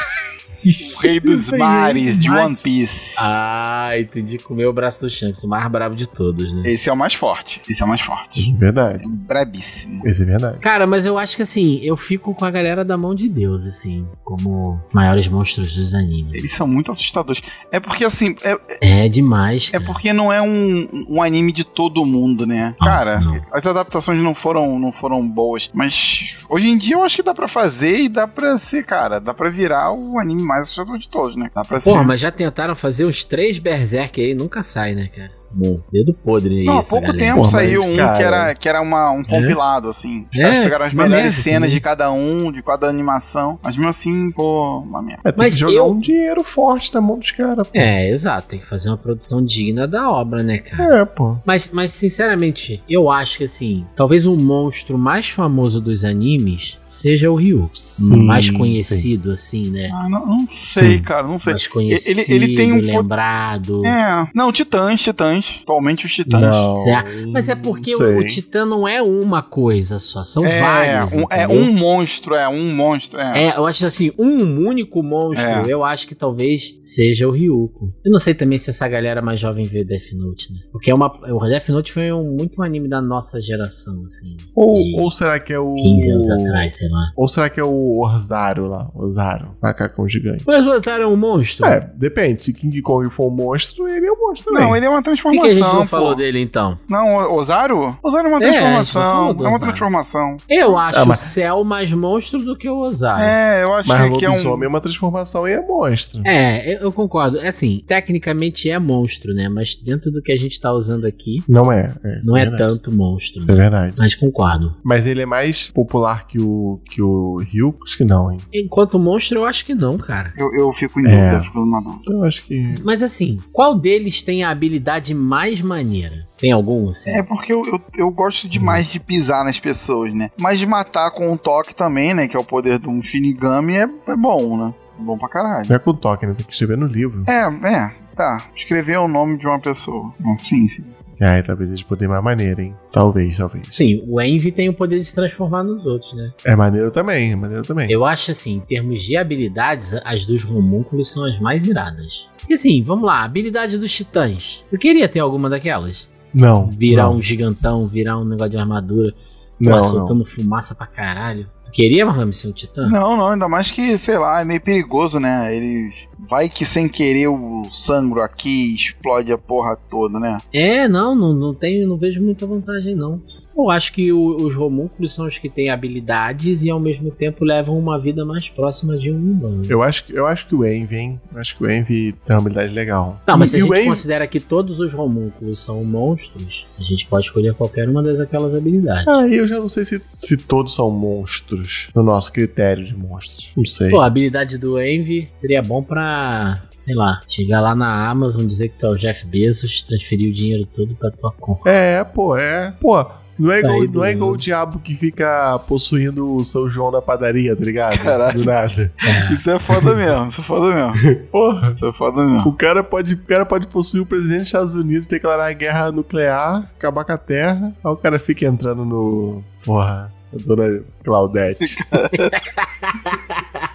O rei dos mares de. One Piece. Ah, entendi. Comeu o braço do Shanks, o mais brabo de todos, né? Esse é o mais forte. Esse é o mais forte. Verdade. Brabíssimo. Esse é verdade. Cara, mas eu acho que assim, eu fico com a galera da mão de Deus, assim, como maiores monstros dos animes. Eles são muito assustadores. É porque, assim, é, É demais. é cara. porque não é um, um anime de todo mundo, né? Não, Cara, não. as adaptações não foram, não foram boas. Mas hoje em dia eu acho que dá pra fazer e dá pra ser, cara, dá pra virar o anime mais assustador de todos, né? Dá pra ser. Porra, mas já tentaram fazer uns três Berserk aí, nunca sai, né, cara? Bom, dedo podre aí. Não, há pouco galera. tempo Porra, saiu um cara- que era, que era uma, um compilado, assim. Os É, caras pegaram as melhores merda cenas de cada um, de cada animação. Mas mesmo assim, pô, uma merda. É, tem Mas que jogar eu- um dinheiro forte na mão dos caras. É, exato. Tem que fazer uma produção digna da obra, né, cara? É, pô. Mas, mas, sinceramente, eu acho que, assim, talvez o monstro mais famoso dos animes seja o Ryu. Sim, mais sim. conhecido, assim, né? Ah, não, não sei, Sim. cara, não sei. Mais conhecido, ele tem um lembrado. É, não, Titãs, Titãs. Atualmente os Titãs. Não. Certo. Mas é porque o, o Titã não é uma coisa só, são é, vários. um, é um monstro, é um monstro. É. É, eu acho assim, um único monstro, É. eu acho que talvez seja o Ryuko. Eu não sei também se essa galera mais jovem vê Death Note, né? Porque é uma, o Death Note foi um, muito um anime da nossa geração, assim. Ou, de ou será que é o. 15 anos atrás, sei lá. Ou será que é o Orzaro lá? Orzaro, macacão gigante. Mas o Otário é um monstro? É, depende. Se King Kong for um monstro, ele é um monstro. Não, ele é uma Por que, que a gente não pô. falou dele então? Não, o- Ozaru? Ozaru é uma É, transformação. É, do uma Ozaru. transformação. Eu acho Ah, mas- o céu mais monstro do que o Ozário. É, eu acho Mas que é lobisomem é, um. uma transformação e é monstro. É, eu, eu concordo. É assim, tecnicamente é monstro, né? Mas dentro do que a gente tá usando aqui, Não é. é isso não é verdade. tanto monstro. Isso é né? verdade. Mas concordo. Mas ele é mais popular que o, que o Ryuk? Acho que não, hein? Enquanto monstro, eu acho que não, cara. Eu, eu fico em É. dúvida, fico numa dúvida. Eu acho que. Mas assim, qual deles tem a habilidade mais maneira? Tem algum, assim? É porque eu, eu, eu gosto demais de pisar nas pessoas, né? Mas de matar com um toque também, né? Que é o poder de um Shinigami, é, é bom, né? É bom pra caralho. Não é com toque, né? Tem que escrever no livro. É, é. Tá, escrever o nome de uma pessoa. Sim, sim. sim. Ai, talvez eles poder mais maneiro, hein? Talvez, talvez. Sim, o Envy tem o poder de se transformar nos outros, né? É maneiro também, é maneiro também. Eu acho assim, em termos de habilidades, as dos homúnculos são as mais iradas. E assim, vamos lá, habilidade dos titãs. Tu queria ter alguma daquelas? Não. Virar não, um gigantão, virar um negócio de armadura, não, pô, não. soltando fumaça pra caralho. Tu queria, Mahami, ser um titã? Não, não, ainda mais que, sei lá, é meio perigoso, né? Eles. Vai que sem querer o sangro aqui explode a porra toda, né? É, não, não, não tenho, não vejo muita vantagem não. Eu acho que o- os homúnculos são os que têm habilidades e ao mesmo tempo levam uma vida mais próxima de um humano. Eu acho, que- eu acho que o Envy, hein? Eu acho que o Envy tem uma habilidade legal. Não, mas E- se a e gente Envy- considera que todos os homúnculos são monstros, a gente pode escolher qualquer uma das aquelas habilidades. Aí eu já não sei se, se todos são monstros, no nosso critério de monstros. Não sei. Pô, a habilidade do Envy seria bom pra, sei lá, chegar lá na Amazon, dizer que tu é o Jeff Bezos, transferir o dinheiro todo pra tua conta. É, pô, é. Pô, não é, igual, não é igual o diabo que fica possuindo o São João da padaria, tá ligado? Caralho. Do nada. É. Isso é foda mesmo, isso é foda mesmo. Porra. Isso é foda mesmo. O cara, pode, o cara pode possuir o presidente dos Estados Unidos, declarar guerra nuclear, acabar com a Terra, aí o cara fica entrando no. Porra, a dona Claudete.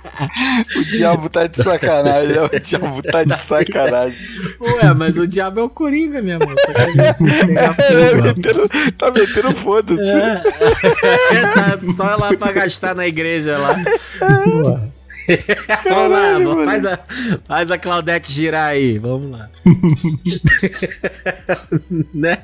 O diabo tá de sacanagem, o diabo tá de sacanagem. Ué, mas o diabo é o Coringa, minha isso Ele é metendo, tá metendo foda-se. É. tá só lá pra gastar na igreja lá. Porra. Vamos lá, mano. faz a, faz a Claudete girar aí, vamos lá. né?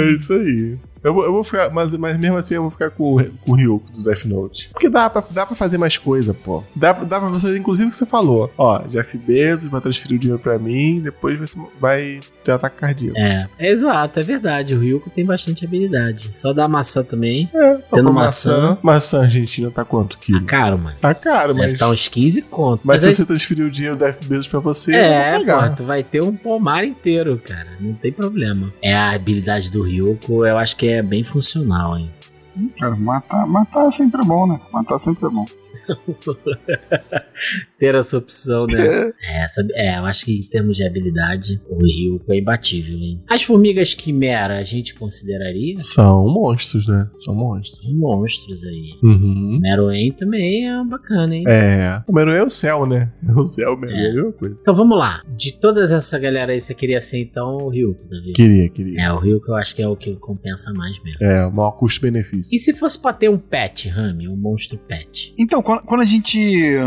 É isso aí. Eu vou, eu vou ficar, mas, mas mesmo assim eu vou ficar com, o- com o Ryuko do Death Note. Porque dá pra, dá pra fazer mais coisa, pô. Dá, dá pra fazer, inclusive, o que você falou. Ó, Jeff Bezos vai transferir o dinheiro pra mim, depois vai, vai ter ataque cardíaco. É, exato, é verdade. O Ryuko tem bastante habilidade. Só dá maçã também. É, só Tendo maçã. maçã. Maçã argentina tá quanto Tá quilo? caro, mano. Tá caro, Deve mas. estar uns 15 conto. Mas, aí- se você transferir o dinheiro do Jeff Bezos pra você, É, pô, tu vai ter um pomar inteiro, cara. Não tem problema. É a habilidade do Ryuko, eu acho que é bem funcional, hein? Cara, matar, matar sempre é bom, né? Matar sempre é bom. Ter essa opção, né? É, essa, é, eu acho que em termos de habilidade, o Ryuko é imbatível, hein? As formigas quimera a gente consideraria? São monstros, né? São monstros. São monstros aí. Uhum. Meruem também é bacana, hein? É. O Meruem é o céu, né? O céu, o Meruem é a mesma coisa. Então vamos lá. De toda essa galera aí, você queria ser então o Ryuko, Davi? Queria, queria. É, o Ryuko eu acho que é o que compensa mais mesmo. É, o maior custo-benefício. E se fosse pra ter um pet, Rami, um monstro pet? Então, quando, quando a gente.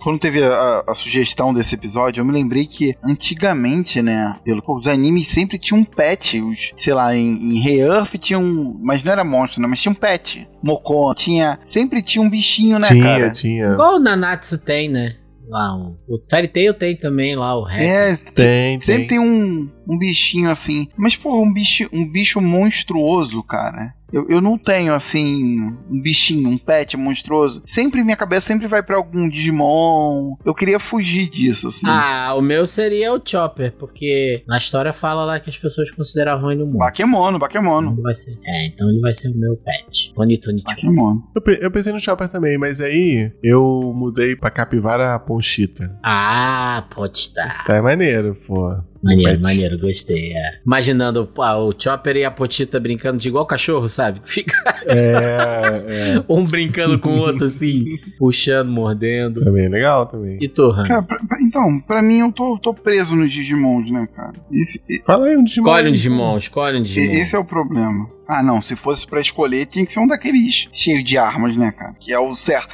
Quando teve a, a sugestão desse episódio, eu me lembrei que antigamente, né? Pelo, pô, os animes sempre tinham um pet. Os, sei lá, em, em Re-Earth tinha um. Mas não era monstro, né? Mas tinha um pet. Mocon. Tinha. Sempre tinha um bichinho, né, tinha, cara? tinha. Igual o Nanatsu tem, né? Lá, o, o Fairy Tail tem também lá, o Hack. É, Tem, sempre tem um, um bichinho assim. Mas, porra, um bicho, um bicho monstruoso, cara. Eu, eu não tenho, assim, um bichinho, um pet monstruoso. Sempre minha cabeça sempre vai pra algum Digimon. Eu queria fugir disso, assim. Ah, o meu seria o Chopper, porque na história fala lá que as pessoas consideravam ele um monstro. Bakemono, Então Bakemono. ele vai ser. É, então ele vai ser o meu pet. Tony Tony. Bakemono. Eu, pe- eu pensei no Chopper também, mas aí eu mudei pra Capivara Ponchita. Ah, pode estar. Tá é maneiro, pô. Maneiro, Pet. maneiro, gostei. É. Imaginando pá, o Chopper e a Potita brincando de igual cachorro, sabe? Fica É, é. um brincando com o outro assim, puxando, mordendo. Também é legal também. E tu, Han? Cara, pra- pra- então, pra mim eu tô, tô preso nos Digimons, né, cara? Esse, Fala aí um Digimon. Escolhe um Digimon, escolhe um Digimon. esse é o problema. Ah, não, se fosse pra escolher, tinha que ser um daqueles cheios de armas, né, cara? Que é o certo.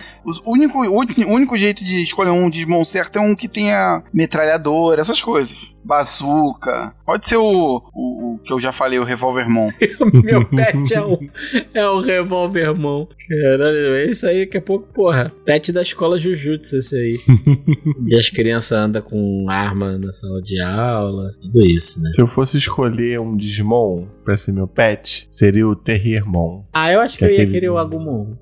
O único, o único jeito de escolher um Digimon certo é um que tenha metralhadora, essas coisas. Bazooka. Pode ser o, o, o que eu já falei, o Revolvermon. Meu pet é o, é o Revolvermon. Caralho, é isso aí, daqui a pouco, porra. Pet da escola Jujutsu, esse aí. e as crianças andam com arma na sala de aula. Tudo isso, né? Se eu fosse escolher um Digimon pra ser meu pet, seria o Terriermon. Ah, eu acho que Que eu ia aquele- querer o Agumon.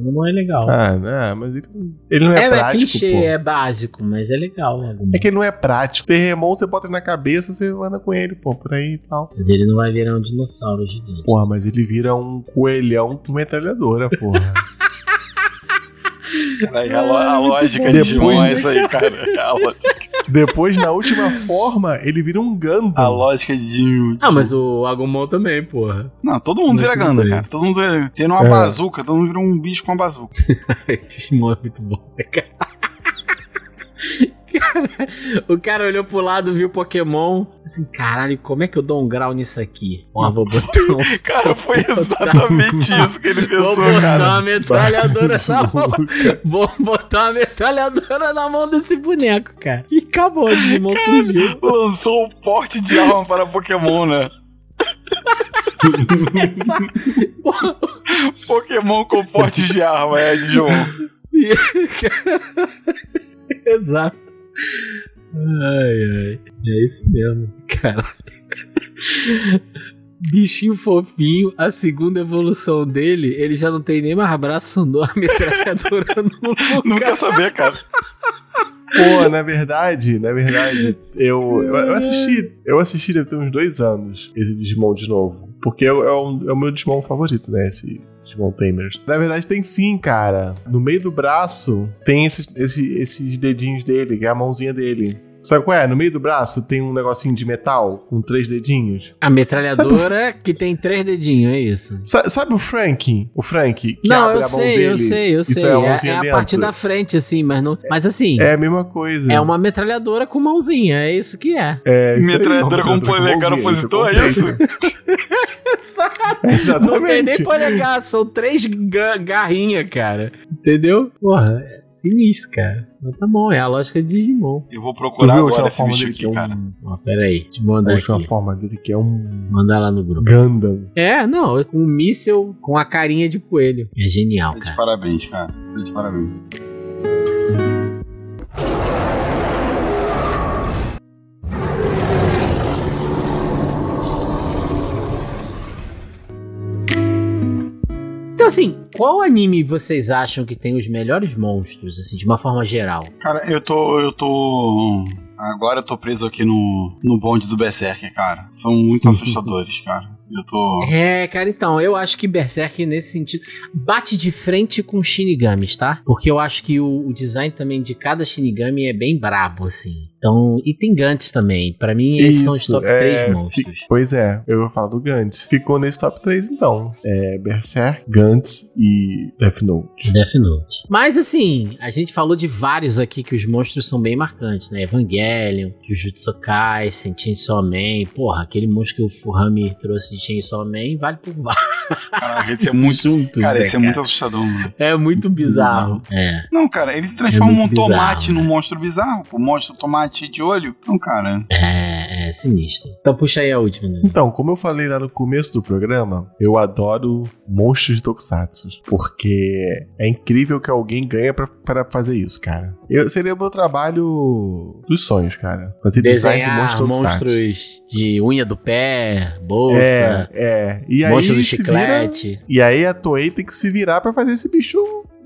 O Agumon é legal. Ah, não, mas ele, ele não é, é, é prático, clichê, pô. é básico, mas é legal Agumon. É que ele não é prático. Terriermon você bota na cabeça, você anda com ele, pô, por aí e tal. Mas ele não vai virar um dinossauro gigante. Porra, mas ele vira um coelhão com metralhadora, porra. a, lo- a lógica de Digimon Depois- é isso aí, cara. A lógica. Depois, na última forma, ele vira um A Gundam. lógica de. Ah, mas o Agumon também, porra. Não, todo mundo vira bem. cara. Todo mundo vira- tendo uma É. bazuca, todo mundo vira um bicho com uma bazuca. Digimon é muito bom, né, cara? Cara, O cara olhou pro lado, viu o Pokémon. Assim, caralho, como é que eu dou um grau nisso aqui? Ó, vou botar um. Cara, foi exatamente isso que ele Vou pensou, botar cara. uma metralhadora na mão. Vou botar uma metralhadora na mão desse boneco, cara. E acabou, o Digimon surgiu. Lançou o porte de arma para Pokémon, né? Pokémon com porte de arma, é, Digimon. Exato. Ai, ai. É isso mesmo, cara. Bichinho fofinho, a segunda evolução dele, ele já não tem nem mais braço, no a metralhadora no. Não quer saber, cara. Pô, na verdade, na verdade, eu, eu, assisti. Eu assisti deve ter uns dois anos esse Digimon de novo. Porque é, é o- é o meu Digimon favorito, né? Esse Tamers. Na verdade, tem sim, cara. No meio do braço tem esses, esse- esses dedinhos dele, que é a mãozinha dele. Sabe qual é? No meio do braço tem um negocinho de metal com três dedinhos. A metralhadora que tem três dedinhos, é isso. Sa- sabe o Frank? O Frank? Que não, abre eu a mão sei, dele eu sei, eu sei. sai a É, é a parte da frente, assim, mas não. Mas assim, É a mesma coisa. é uma metralhadora com mãozinha, é isso que é. É, isso aí, Metralhadora uma com polegar opositor, é conceito. isso? Exatamente. Não tem nem polegar, são três ga garrinhas, cara. Entendeu? Porra, é sinistro, cara. Mas tá bom, é a lógica de Digimon. Eu vou procurar a agora esse bicho dele aqui, é um... cara. Ó, pera aí, te A mandar aqui. forma dele que é um Mandar lá no grupo. Gundam. É, não, é com um míssel com a carinha de coelho. É genial, Tá de cara. parabéns, cara. Tá de parabéns. Assim, qual anime vocês acham que tem os melhores monstros, assim, de uma forma geral? Cara, eu tô. Eu tô. Agora eu tô preso aqui no, no bonde do Berserker, cara. São muito assustadores, cara. Eu tô. É, cara, então, eu acho que Berserk, nesse sentido, bate de frente com Shinigamis, tá? Porque eu acho que o, o design também de cada Shinigami é bem brabo, assim. Então, e tem Gantz também. Pra mim, esses são os Isso, top é, 3 monstros. Pois é, eu vou falar do Gantz. Ficou nesse top 3 então. É Berserk, Gantz e Death Note. Death Note. Mas assim, a gente falou de vários aqui que os monstros são bem marcantes, né? Evangelion, Jujutsu Kaisen, Chainsaw Man. Porra, aquele monstro que o Furami trouxe de Chainsaw Man vale por vários Caraca, esse é muito. juntos, Cara, né, esse é muito assustador, mano. É muito bizarro. É. Não, cara, ele transforma muito um tomate bizarro, num né? monstro bizarro. O monstro tomate de olho. Então, cara. É, é sinistro. Então puxa aí a última, né? Então, como eu falei lá no começo do programa, eu adoro monstros de Tokusatsu. Porque é incrível que alguém ganha pra, pra fazer isso, cara. Eu, seria o meu trabalho dos sonhos, cara. Fazer design de Desenhar monstros monstros de unha do pé, bolsa, É, é. E aí monstro do se vira- chiclete. E aí a Toei tem que se virar pra fazer esse bicho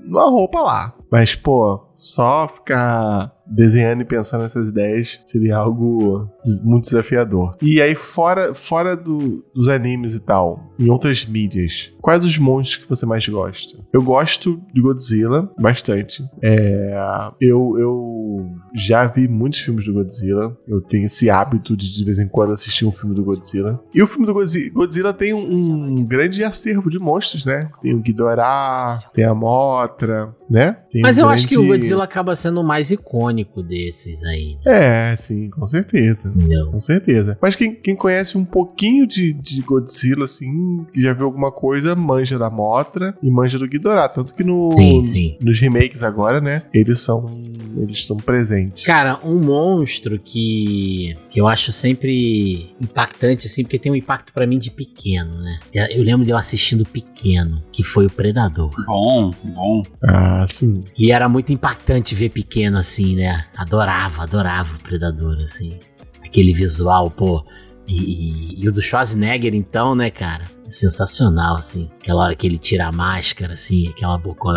numa roupa lá. Mas, pô, só ficar desenhando e pensando nessas ideias seria algo muito desafiador. E aí, fora, fora do- dos animes e tal, em outras mídias, quais os monstros que você mais gosta? Eu gosto de Godzilla bastante. É, eu, eu já vi muitos filmes do Godzilla. Eu tenho esse hábito de de vez em quando assistir um filme do Godzilla. E o filme do Godzi- Godzilla tem um, um grande acervo de monstros, né? Tem o Ghidorah, tem a Mothra, né? Tem Mas um eu acho que o grande- Godzilla acaba sendo mais icônico desses aí, né? É, sim, com certeza. Entendeu? Com certeza. Mas quem, quem conhece um pouquinho de, de Godzilla, assim, que já viu alguma coisa, manja da Mothra e manja do Ghidorah. Tanto que no, Sim, sim. nos remakes agora, né? Eles são, eles são presentes. Cara, um monstro que, que eu acho sempre impactante, assim, porque tem um impacto pra mim de pequeno, né? Eu lembro de eu assistindo pequeno, que foi o Predador. Bom, bom. Ah, sim. E era muito impactante ver pequeno assim, né? Adorava, adorava o Predador, assim. Aquele visual, pô. E, e- e o do Schwarzenegger, então, né, cara? É sensacional, assim. Aquela hora que ele tira a máscara, assim, aquela boca.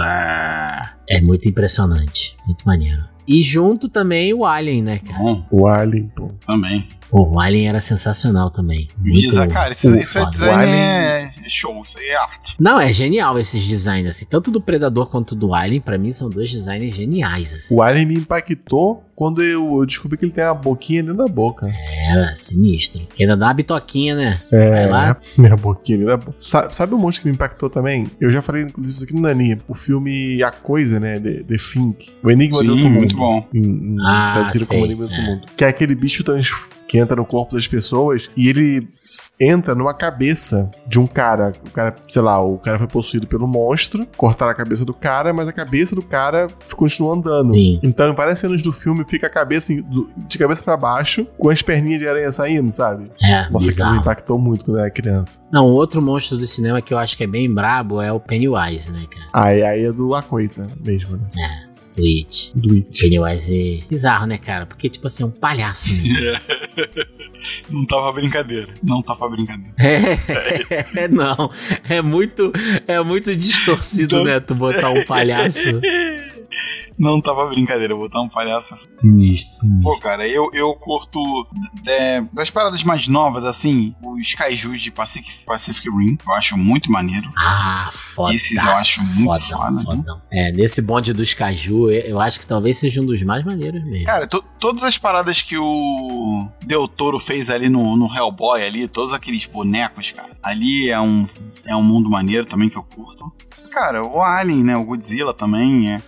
É muito impressionante. Muito maneiro. E junto também o Alien, né, cara? Bom, O Alien, pô. também. Pô, o Alien era sensacional também. Muito, cara, isso, isso é design Alien- é show, isso aí é arte. Não, é genial esses designs, assim. Tanto do Predador quanto do Alien, pra mim, são dois designs geniais, assim. O Alien me impactou quando eu descobri que ele tem uma boquinha dentro da boca. Era sinistro. Que ainda dá uma bitoquinha, né? É, Vai lá. minha boquinha dentro da boca. Sa- Sabe o monstro que me impactou também? Eu já falei, inclusive, isso aqui no Nani. O filme A Coisa, né? The, The Think. O Enigma Sim, do Outro Mundo. muito bom. Em, em, Ah, traduzido sei, como Enigma do Outro é. Mundo. Que é aquele bicho trans que entra no corpo das pessoas e ele entra numa cabeça de um cara. O cara, sei lá, o cara foi possuído pelo monstro, cortaram a cabeça do cara, mas a cabeça do cara continua andando. Sim. Então, em várias cenas do filme, fica a cabeça de cabeça pra baixo, com as perninhas de aranha saindo, sabe? É, Nossa, aquilo me bizarro. impactou muito quando eu era criança. Não, outro monstro do cinema que eu acho que é bem brabo é o Pennywise, né, cara? Aí, aí é do A Coisa mesmo, né? É, do It. Do It. Pennywise é bizarro, né, cara? Porque, tipo assim, é um palhaço. Né? Não tava brincadeira. Não tava brincadeira. É, não. É muito, é muito distorcido, Não. né? Tu botar um palhaço. Não tava brincadeira, botar um palhaço. Sinistro, Pô, sinistro. cara, eu, eu curto é, das paradas mais novas, assim, os kaijus de Pacific, Pacific Rim, eu acho muito maneiro. Ah, foda. Esses eu acho muito fodão, foda, né? fodão. É, nesse bonde dos eu eu acho que talvez seja um dos mais maneiros mesmo. Cara, to- todas as paradas que o Del Toro fez ali no, no Hellboy, ali, todos aqueles bonecos, cara, ali é um, é um mundo maneiro também que eu curto. Cara, o Alien, né, o Godzilla também é...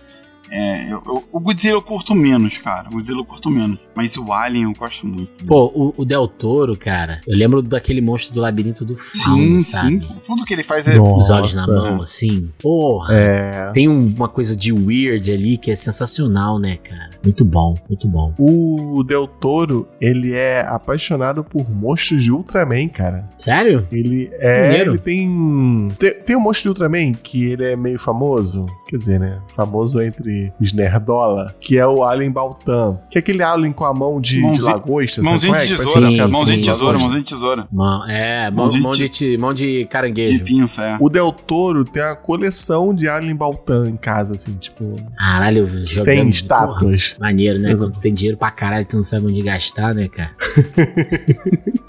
é, eu- eu- o Godzilla eu curto menos, cara. O Godzilla eu curto menos. Mas o Alien eu gosto muito. Pô, o, o Del Toro, cara, eu lembro daquele monstro do labirinto do fauno, Sim, sabe? sim. Tudo que ele faz é. Os olhos na Nossa. mão, assim. Porra. É. Tem um- uma coisa de weird ali que é sensacional, né, cara? Muito bom, muito bom. O Del Toro, ele é apaixonado por monstros de Ultraman, cara. Sério? Ele é. Ele tem. Tem, tem um monstro de Ultraman que ele é meio famoso. Quer dizer, né? Famoso entre os Nerdola. Que é o Alien Baltan. Que é aquele Alien com a mão de, de Mãozinha- lagosta. sabe Mãozinha é? de tesoura, Sim. Mãozinha de tesoura, mãozinha de tesoura. Mão, é, mão, Mãozinha mão, de, de- mão de De caranguejo. pinça, é. O Del Toro tem uma coleção de Alien Baltan em casa, assim, tipo. Caralho, jogando. 100 porra, estátuas. Maneiro, né? Exato. Quando tem dinheiro pra caralho, tu não sabe onde gastar, né, cara?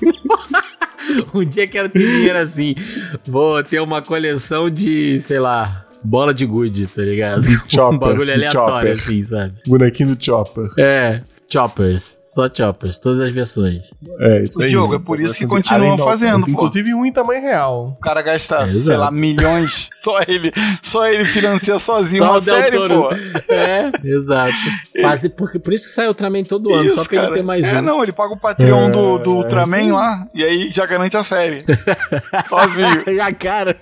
um dia quero ter dinheiro assim. Vou ter uma coleção de, sei lá, bola de gude, tá ligado? Chopper, um bagulho aleatório, chopper. assim, sabe? Bonequinho do Chopper. É, choppers. Só choppers, todas as versões. É, isso O aí. Diogo, é por isso que Coleção de continua Alien Baltan. fazendo, pô. Inclusive um em tamanho real. O cara gasta, É, sei lá, milhões. Só ele, só ele financia sozinho Só uma o série, Toro. pô. É, exato. Quase, porque, por isso que sai Ultraman todo ano, só pra ele ter mais é, um. não, ele paga o Patreon do, do É. Ultraman lá, e aí já garante a série. sozinho. Já garante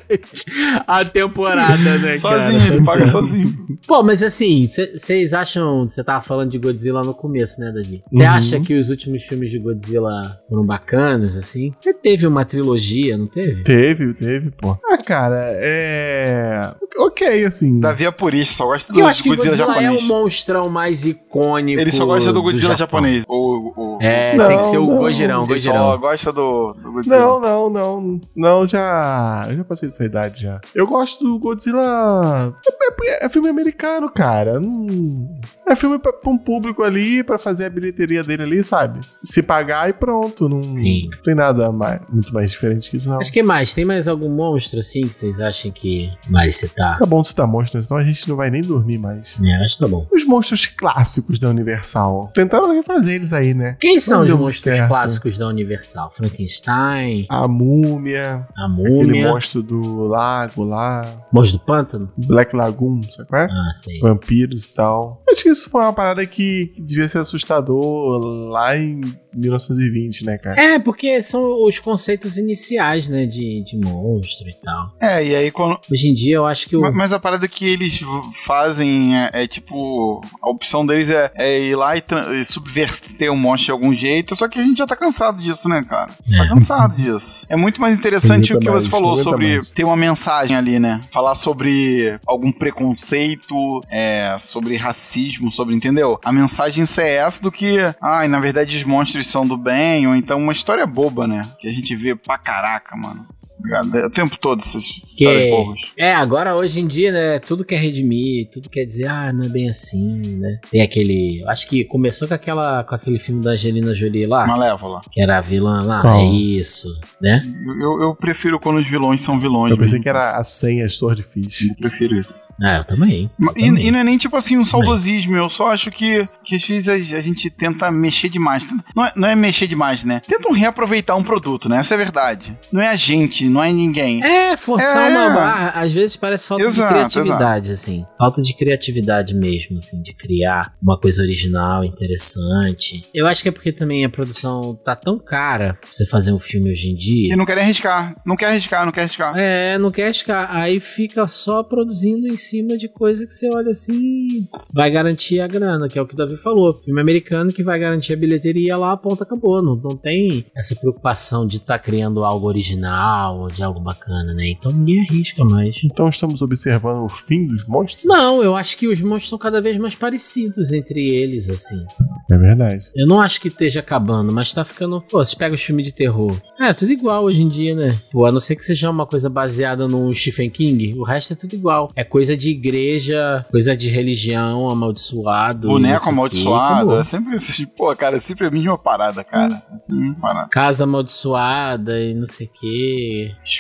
a temporada, né, Sozinho, cara? ele paga sozinho. Pô, mas assim, vocês acham. Você tava falando de Godzilla no começo, né, Davi? Você Uhum. acha que os últimos filmes de Godzilla foram bacanas, assim? Porque teve uma trilogia, não teve? Teve, teve, pô. Ah, cara, é. Ok, assim. Davi é purista, só gosta do, eu acho que Godzilla, Godzilla, é japonês. o monstrão mais icônico. Ele só gosta do Godzilla Japão. japonês. O, o, É, Não, tem que ser o não. Gojirão, ele só Gojirão. gosta do, do Godzilla. Não, não, não. Não, já. Eu já passei dessa idade já. Eu gosto do Godzilla. É, é- é filme americano, cara. Hum, é filme pra, pra um público ali, pra fazer a bilheteria dele ali, sabe? Se pagar e pronto. Não, Sim. não tem nada mais, muito mais diferente que isso, não. Mas que mais? Tem mais algum monstro, assim, que vocês acham que vale citar? Tá bom citar monstros, senão a gente não vai nem dormir mais. É, acho que tá bom. Os monstros clássicos da Universal. Tentaram refazer eles aí, né? Quem são Não os deu muito monstros certo. clássicos da Universal? Frankenstein, A múmia, a aquele múmia, monstro do lago lá, monstro do pântano? Black Lagoon, sabe qual é? Ah, sei. Vampiros e tal. Acho que isso foi uma parada que, que devia ser assustador lá em 1920, né, cara? É, porque são os conceitos iniciais, né, de, de monstro e tal. É, e aí quando. Hoje em dia eu acho que o... Ma- Mas a parada que eles fazem é, é, tipo. A opção deles é, é ir lá e, e subverter o monstro de algum jeito. Só que a gente já tá cansado disso, né, cara? Tá cansado disso. É muito mais interessante o que aguenta você mais, falou sobre mais. ter uma mensagem ali, né? Falar sobre algum preconceito, é, sobre racismo, sobre. Entendeu? A mensagem ser essa do que. Ai, na verdade os monstros do bem, ou então uma história boba, né? Que a gente vê pra caraca, mano. Obrigado. É o tempo todo essas histórias Que, é, agora hoje em dia, né, tudo quer redimir, tudo quer dizer, ah, não é bem assim, né? Tem aquele, acho que começou com aquela com aquele filme da Angelina Jolie lá, Malévola. que era a vilã lá, Qual? é isso, né? Eu, eu prefiro quando os vilões são vilões. Eu pensei mesmo. que era a senha Swordfish. Eu prefiro isso. Ah, eu também. Eu E, também. e não é nem tipo assim um saudosismo, eu só acho que, que às vezes a, a gente tenta mexer demais. Não é, não é mexer demais, né? Tentam reaproveitar um produto, né? Essa é a verdade. Não é a gente, não é ninguém. É, forçar É. uma barra, às vezes parece falta Exato, de criatividade, assim. Falta de criatividade mesmo, assim, de criar uma coisa original, interessante. Eu acho que é porque também a produção tá tão cara pra você fazer um filme hoje em dia. Que não querem arriscar. Não quer arriscar, não quer arriscar. É, não quer arriscar. Aí fica só produzindo em cima de coisa que você olha assim, vai garantir a grana, que é o que o Davi falou. Filme americano que vai garantir a bilheteria lá, a ponta acabou. Não, não tem essa preocupação de estar criando algo original ou de algo bacana, né? Então ninguém arrisca mais. Então estamos observando o fim dos monstros? Não, eu acho que os monstros estão cada vez mais parecidos entre eles, assim. É verdade. Eu não acho que esteja acabando, mas tá ficando. Pô, você pega os filmes de terror. É, tudo igual hoje em dia, né? Pô, a não ser que seja uma coisa baseada no Stephen King, o resto é tudo igual. É coisa de igreja, coisa de religião, amaldiçoado. Boneco quê, amaldiçoado. É sempre esse. Pô, cara, é sempre a mesma parada, cara. É sempre a mesma parada. Casa amaldiçoada e não sei o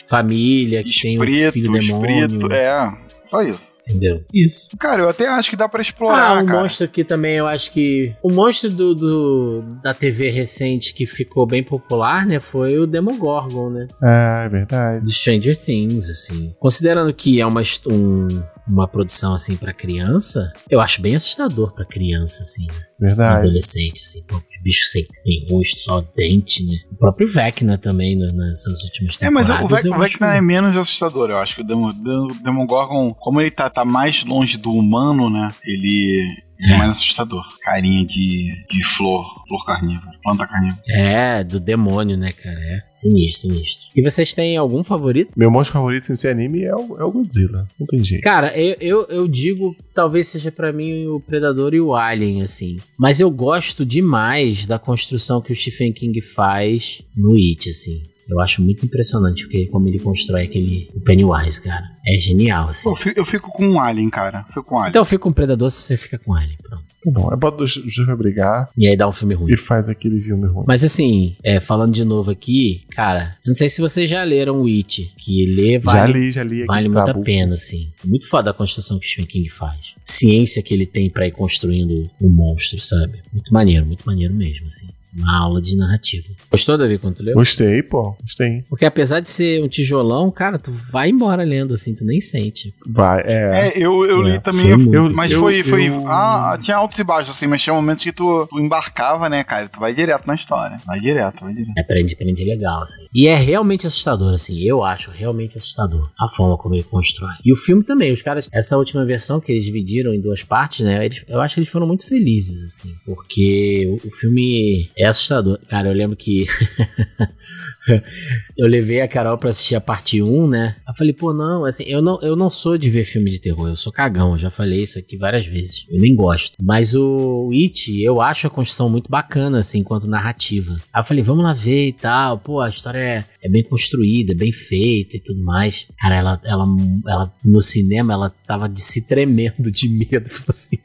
Família que tem um Espírito, filho demônio. espírito. É, só isso. Entendeu? Isso. Cara, eu até acho que dá pra Ah, explorar, um cara. monstro que também eu acho que. O monstro do, do- da TV recente que ficou bem popular, né? Foi o Demogorgon, né? Ah, é verdade. Do Stranger Things, assim. Considerando que é uma, um- uma produção, assim, pra criança, eu acho bem assustador pra criança, assim, né? Verdade. Adolescente, assim. Pô, os bichos sem, sem rosto, só dente, né? O próprio Vecna também, né, nessas últimas É, mas temporadas. o, Vec, o acho- Vecna é menos assustador, eu acho que o Demo- Demo- Demogorgon, como ele tá, tá mais longe do humano, né? Ele é, mais assustador. Carinha de, de flor, flor carnívora, planta carnívora. É, do demônio, né, cara? É sinistro, sinistro. E vocês têm algum favorito? Meu monstro favorito sem ser anime é o, é o Godzilla. Não tem jeito. Cara, eu, eu, eu digo, talvez seja pra mim o Predador e o Alien, assim. Mas eu gosto demais da construção que o Stephen King faz no It, assim. Eu acho muito impressionante porque como ele constrói aquele o Pennywise, cara. É genial, assim. Pô, eu fico, eu fico com um Alien, cara. Fico com um Alien. Então eu fico com o Predador se você fica com Alien, pronto. Tá bom, é bota os dois pra brigar E aí dá um filme ruim. e faz aquele filme ruim. Mas assim, é, falando de novo aqui, cara, eu não sei se vocês já leram o It, que ler já vale li, já li aqui Vale muito Tabu. a pena, assim. Muito foda a construção que o Stephen King faz. Ciência que ele tem pra ir construindo um monstro, sabe? Muito maneiro, muito maneiro mesmo, assim. Uma aula de narrativa. Gostou, Davi, quando tu leu? Gostei, pô. Gostei. Porque apesar de ser um tijolão, cara, tu vai embora lendo, assim, tu nem sente. Vai, é. É, eu, eu li É, também, foi muito, eu- mas eu- foi, foi eu- ah, tinha altos e baixos, assim, mas tinha momentos que tu, tu embarcava, né, cara, tu vai direto na história, vai direto, vai direto. É, prende, prende legal, assim. E é realmente assustador, assim. Eu acho realmente assustador a forma como ele constrói. E o filme também, os caras, essa última versão que eles dividiram em duas partes, né? eles- eu acho que eles foram muito felizes, assim. Porque o, o filme é assustador. Cara, eu lembro que. eu levei a Carol pra assistir a parte 1, né? Eu falei, pô, não, assim, eu não, eu não sou de ver filme de terror, eu sou cagão, eu já falei isso aqui várias vezes. Eu nem gosto. Mas o It, eu acho a construção muito bacana, assim, enquanto narrativa. Aí eu falei, vamos lá ver e tal. Pô, a história é, é bem construída, é bem feita e tudo mais. Cara, ela, ela, ela no cinema, ela tava de se tremendo de medo, assim,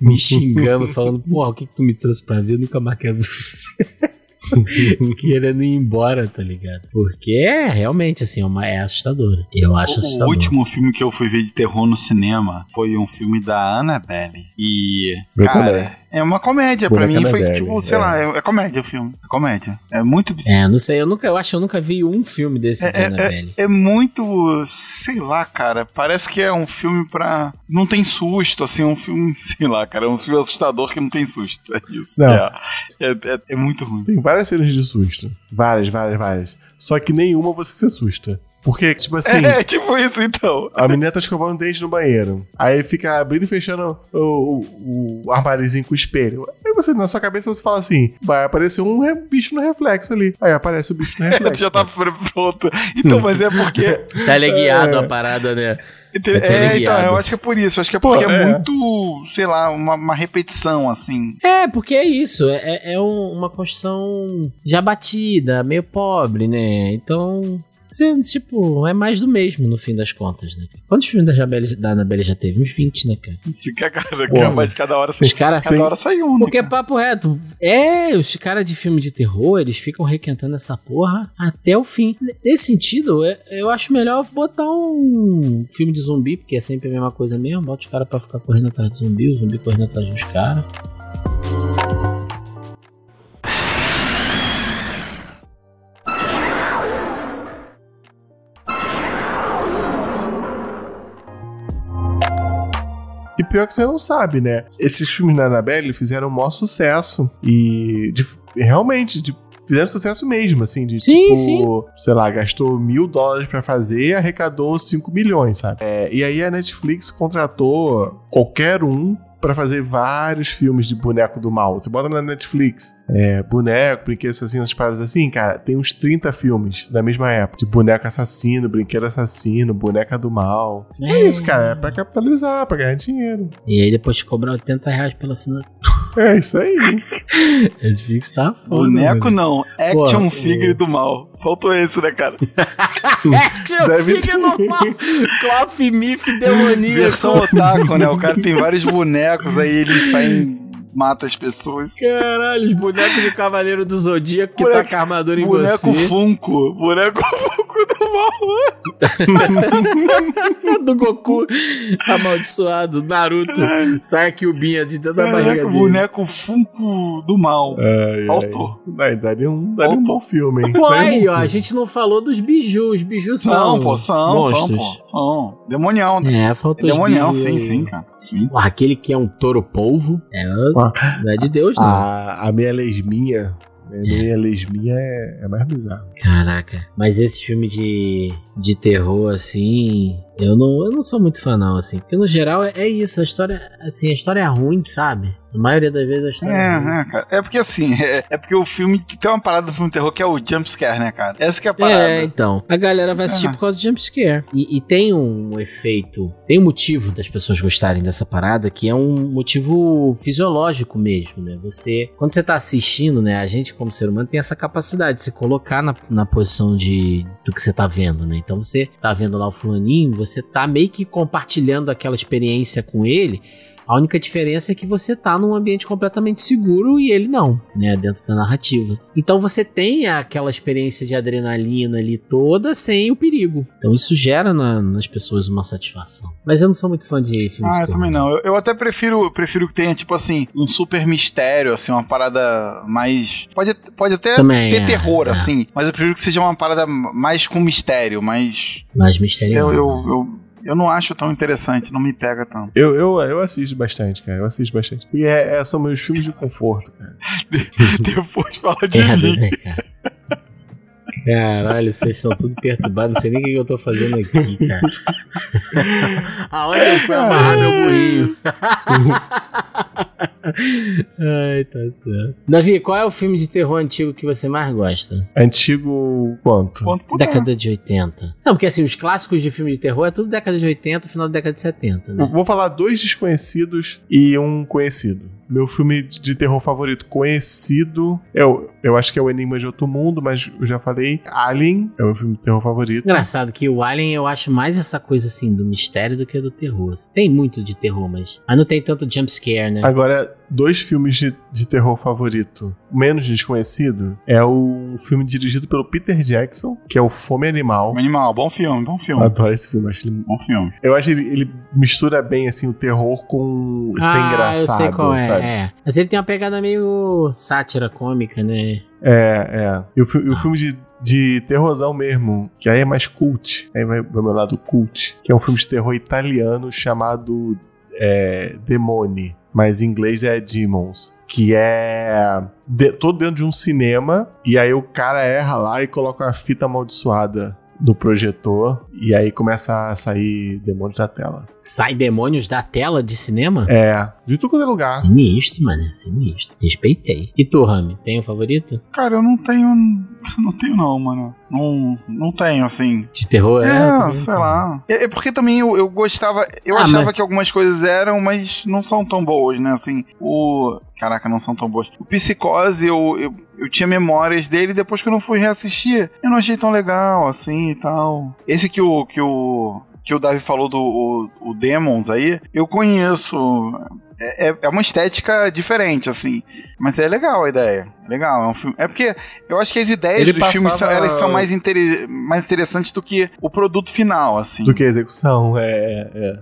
me xingando, falando, pô, o que, que tu me trouxe pra ver? Eu nunca mais quero. querendo ir embora, tá ligado? Porque é realmente assim, é, uma, é assustadora. Eu acho O, o assustador. último filme que eu fui ver de terror no cinema foi um filme da Annabelle. E, Meu cara. É uma comédia. Pra Boneca mim foi, tipo, sei é. lá, é, é comédia o filme. É comédia. É muito bizarro. É, não sei, eu nunca, eu acho que eu nunca vi um filme desse de É, Annabelle. é, é muito, sei lá, cara. Parece que é um filme pra. Não tem susto, assim, um filme, sei lá, cara. É um filme assustador que não tem susto. É isso. Não. É, é, é- é muito ruim. Tem várias cenas de susto. Várias, várias, várias. Só que nenhuma você se assusta. Porque, tipo assim. É, tipo isso então. A menina tá escovando dente no banheiro. Aí fica abrindo e fechando o, o, o armáriozinho com o espelho. Aí você, na sua cabeça, você fala assim: vai aparecer um bicho no reflexo ali. Aí aparece o bicho no reflexo. Já tá pronto. Então, mas é porque. Teleguiado a parada, né? É, teleguiado. então, eu acho que é por isso. Eu acho que é Pô, porque é, é. muito, sei lá, uma, uma repetição, assim. É, porque é isso. É, é um- uma construção já batida, meio pobre, né? Então. Você, tipo, é mais do mesmo no fim das contas, né? Quantos filmes da, Jabelle, da Annabelle já teve? Uns 20, né, cara? Se cara, Porra. mas cada hora, Os caras. cada hora sai um, né? Porque é papo reto. É, os caras de filme de terror, eles ficam requentando essa porra até o fim. Nesse sentido, é- eu acho melhor botar um filme de zumbi, porque é sempre a mesma coisa mesmo. Bota os caras pra ficar correndo atrás de zumbi, o zumbi correndo atrás dos caras. Pior que você não sabe, né? Esses filmes da Annabelle fizeram o maior sucesso. E de- realmente, de- fizeram sucesso mesmo, assim, de Sim, tipo, sim. sei lá, gastou mil dólares pra fazer e arrecadou 5 milhões, sabe? É, e aí a Netflix contratou qualquer um pra fazer vários filmes de boneco do mal. Você bota na Netflix, é, boneco, brinquedo assassino, essas paradas assim, cara, tem uns 30 filmes da mesma época. De boneco assassino, brinquedo assassino, boneca do mal. É isso, cara, é pra capitalizar, pra ganhar dinheiro. E aí depois cobrar 80 reais pela assinatura. É isso aí. Netflix tá foda. Boneco mano. não, action Pô, figure do mal. Faltou esse, né, cara? Action Deve figure normal. Cloth Mif demoníaco. Versão otaku, né? O cara tem vários bonecos, aí eles saem, mata as pessoas. Caralho, os bonecos do Cavaleiro do Zodíaco que Boneco- tá com a armadura em Boneco você. Funko. Boneco Funko do mal. do Goku amaldiçoado, Naruto. Sai aqui o Binha de dentro da barriga Boneco, dele. boneco Funko do mal. Ai, Faltou. ai. Daria um, daria um bom filme, hein? Pô, um aí, ó, a gente não falou dos bijus. Os bijus são, São, pô, são, monstros. são, pô. São. Demonião. É, faltou os Demonião, sim, sim, cara. Sim. Porra, aquele que é um touro polvo, é, Ah. não é de Deus, não. A, a minha lesminha, a minha lesminha é, é mais bizarro. Caraca, mas esse filme de, de terror, assim, eu não, eu não sou muito fã, não, assim. Porque no geral é, é isso, a história, assim, a história é ruim, sabe? Na maioria das vezes a história é, ruim. É, é, cara. É porque assim, é, é porque o filme. Tem uma parada do filme terror que é o jumpscare, né, cara? Essa que é a parada. É, então. A galera vai assistir É. por causa do jumpscare. E, e tem um efeito, tem um motivo das pessoas gostarem dessa parada, que é um motivo fisiológico mesmo, né? Você, quando você tá assistindo, né? A gente, como ser humano, tem essa capacidade de se colocar na, na posição de do que você tá vendo, né? Então você tá vendo lá o fulaninho, você tá meio que compartilhando aquela experiência com ele. A única diferença é que você tá num ambiente completamente seguro e ele não, né? Dentro da narrativa. Então você tem aquela experiência de adrenalina ali toda sem o perigo. Então isso gera na- nas pessoas uma satisfação. Mas eu não sou muito fã de filmes Ah, de eu terror. também não. Eu, eu até prefiro, prefiro que tenha, tipo assim, um super mistério, assim, uma parada mais. Pode, pode até Também, ter é, terror, é. assim, mas eu prefiro que seja uma parada mais com mistério, mais. Mais Eu, misterioso. eu, né? eu, eu não acho tão interessante, não me pega tanto. Eu, eu, eu assisto bastante, cara. Eu assisto bastante. E é, é- são meus filmes de conforto, cara. Depois fala de É, mim. né, cara? Caralho, vocês estão tudo perturbados. Não sei nem o que eu tô fazendo aqui, cara. Aonde eu fui amarrar meu burrinho? Ai, tá certo. Davi, qual é o filme de terror antigo que você mais gosta? Antigo quanto? Quanto. Década de 80. Não, porque assim, os clássicos de filme de terror é tudo década de 80, final da década de 70, né? Vou falar dois desconhecidos e um conhecido. Meu filme de terror favorito conhecido, eu, eu acho que é o Enigma de Outro Mundo, mas eu já falei. Alien é o meu filme de terror favorito. Engraçado que o Alien eu acho mais essa coisa assim do mistério do que do terror. Tem muito de terror, mas, mas não tem tanto jumpscare, né? Agora, dois filmes de, de terror favorito, menos desconhecido, é o filme dirigido pelo Peter Jackson, que é o Fome Animal. Um Animal, bom filme, bom Eu filme. adoro esse filme, acho ele Bom filme. Eu acho que ele, ele mistura bem assim o terror com ser engraçado, eu sei qual é, sabe? é. Mas ele tem uma pegada meio sátira cômica, né? É, é. E o, e o filme de, de terrorzão mesmo, que aí é mais cult, aí vai vai meu lado cult, que é um filme de terror italiano chamado é, Demone, mas em inglês é Demons, que é de, todo dentro de um cinema, e aí o cara erra lá e coloca uma fita amaldiçoada no projetor, e aí começa a sair demônios da tela. Sai demônios da tela de cinema? É, de tudo quanto é lugar. Sinistro, mano. Sinistro. Respeitei. E tu, Rami, tem um favorito? Cara, eu não tenho. Não tenho, não, mano. Não, não tenho, assim. De terror? É, também sei lá. É, é porque também eu, eu gostava. Eu Ah, achava mas- que algumas coisas eram, mas não são tão boas, né? Assim, o. Caraca, não são tão boas. O Psicose, eu, eu, eu tinha memórias dele, depois que eu não fui reassistir, eu não achei tão legal, assim. e tal. Esse que o. Que o que o Davi falou do o, o Demons aí, eu conheço. É, é- é uma estética diferente, assim. Mas é legal a ideia. Legal. É, um filme, é porque eu acho que as ideias Ele dos filmes são, elas são mais, intere- mais interessantes do que o produto final, assim. Do que a execução, é. é.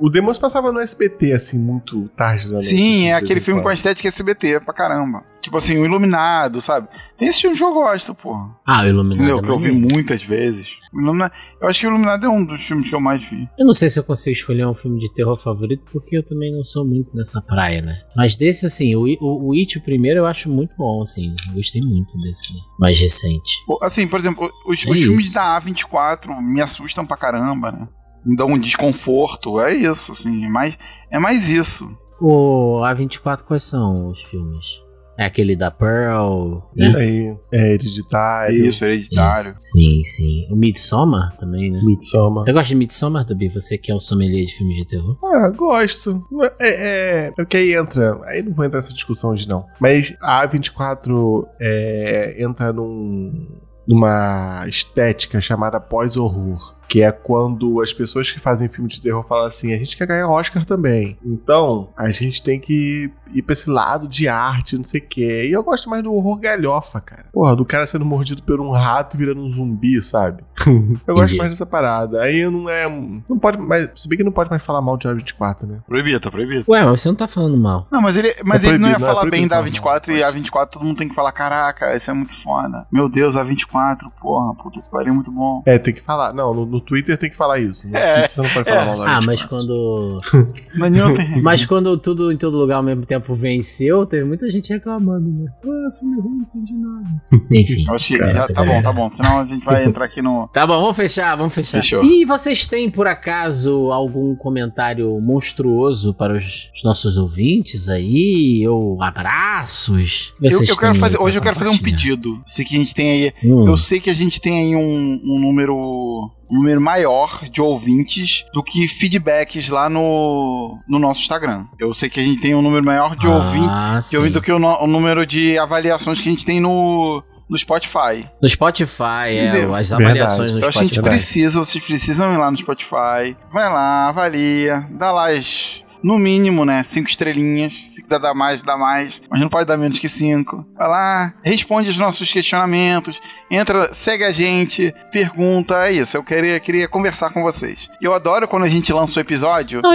O, o Demons passava no SBT, assim, muito tarde da noite. assim, Sim, de é aquele filme com a estética SBT pra caramba. Tipo assim, o Iluminado, sabe? Tem esse filme que eu gosto, porra. Ah, o Iluminado. Entendeu? é Que eu vi muitas vezes. Ilumina- Eu acho que o Iluminado é um dos filmes que eu mais vi. Eu não sei se eu consigo escolher um filme de terror favorito, porque eu também não sou muito nessa praia, né? Mas desse, assim, o, o, o It, o primeiro, eu acho muito bom, assim. Eu gostei muito desse mais recente. Assim, por exemplo, os, É os filmes da A24 me assustam pra caramba, né? Me dão um desconforto. É isso, assim. É mais, é mais isso. O A24, quais são os filmes? É aquele da Pearl? Isso Isso. aí, é hereditário. Isso, hereditário. Isso. Sim, sim. O Midsommar também, né? Midsommar. Você gosta de Midsommar, Tabi? Você que é um sommelier de filmes de terror? Ah, gosto. É, é, é porque aí entra. Aí não vou entrar nessa discussão hoje, não. Mas a A24 é, entra num, numa estética chamada pós-horror. Que é quando as pessoas que fazem filme de terror falam assim: a gente quer ganhar Oscar também. Então, a gente tem que ir pra esse lado de arte, não sei o quê. E eu gosto mais do horror galhofa, cara. Porra, do cara sendo mordido por um rato virando um zumbi, sabe? eu gosto mais dessa parada. Aí não é. Não pode mais. Se bem que não pode mais falar mal de A24, né? Proibido, tá proibido. Ué, mas você não tá falando mal. Não, mas ele, mas É ele não ia não é falar bem proibido da falar A24 e a A24 todo mundo tem que falar: caraca, esse é muito foda. Meu Deus, A24, porra, puta que pariu, muito bom. É, tem que falar. Não, no, no Twitter tem que falar isso. No É, Twitter você não pode falar é. mal da Ah, 24. mas quando. Mas não tem. Mas quando tudo em todo lugar ao mesmo tempo venceu, teve muita gente reclamando, né? Ah, filme ruim, não entendi nada. Enfim. Eu Cara, já, tá bom, galera. tá bom. Senão a gente vai entrar aqui no. Tá bom, vamos fechar, vamos fechar. Fechou. E vocês têm, por acaso, algum comentário monstruoso para os, os nossos ouvintes aí? Ou abraços? Eu, Vocês eu quero têm fazer, hoje eu quero fazer um pedido. Sei que a gente tem aí. Hum. Eu sei que a gente tem aí um, um número. Um número maior de ouvintes do que feedbacks lá no, no nosso Instagram. Eu sei que a gente tem um número maior de ouvintes Ah, de ouvintes do que o, no- o número de avaliações que a gente tem no, no Spotify. No Spotify, é, Entendeu? as Verdade. avaliações no Eu acho que a gente Spotify. precisa, vocês precisam ir lá no Spotify. Vai lá, avalia, dá lá as. No mínimo, né? Cinco estrelinhas. Se quiser dar mais, dá mais. Mas não pode dar menos que cinco. Vai lá, responde os nossos questionamentos. Entra, segue a gente, pergunta. É isso, eu queria, queria conversar com vocês. Eu adoro quando a gente lança o episódio Não,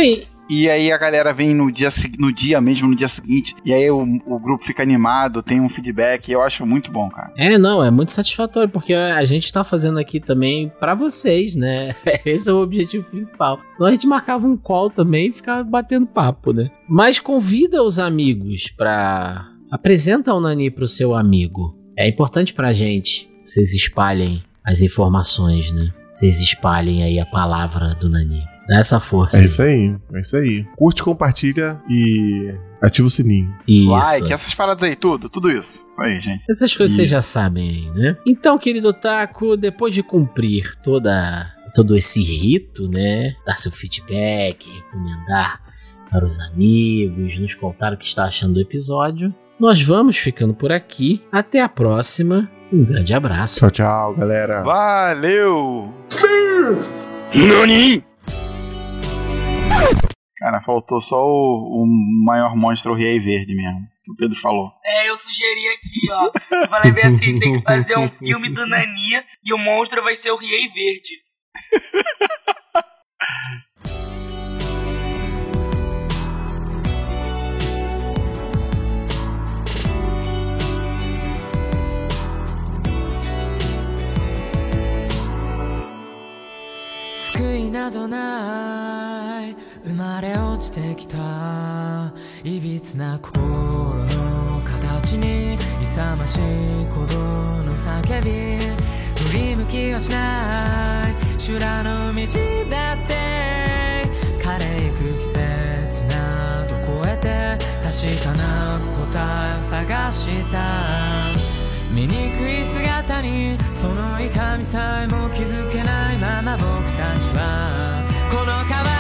e- aí a galera vem no dia, no dia mesmo, no dia seguinte. E aí o, o grupo fica animado, tem um feedback. Eu acho muito bom, cara. É, não, é muito satisfatório, porque a gente tá fazendo aqui também pra vocês, né? Esse é o objetivo principal. Senão a gente marcava um call também e ficava batendo papo, né? Mas convida os amigos pra. Apresenta o Nani pro seu amigo. É importante pra gente vocês espalhem as informações, né? Vocês espalhem aí a palavra do Nani. Dá essa força. É isso aí, é isso aí. Curte, compartilha e ativa o sininho. Isso. Like, essas paradas aí, tudo, tudo isso. Isso aí, gente. Essas coisas vocês já sabem aí, né? Então, querido Taco, depois de cumprir toda todo esse rito, né? Dar seu feedback, recomendar para os amigos, nos contar o que está achando do episódio. Nós vamos ficando por aqui. Até a próxima. Um grande abraço. Tchau, tchau, galera. Valeu! Cara, faltou só o, o maior monstro, o Rei Verde mesmo. Que o Pedro falou. É, eu sugeri aqui, ó. Eu falei bem assim, tem que fazer um filme do Nania e o monstro vai ser o Riei Verde.「救いなどない 生まれ落ちてきたいびつな心の形に勇ましい。鼓動の叫び振り向きはしない修羅の道だって枯れゆく季節など超えて確かな答えを探した。醜い姿にその痛みさえも気づけないまま僕たちはこの皮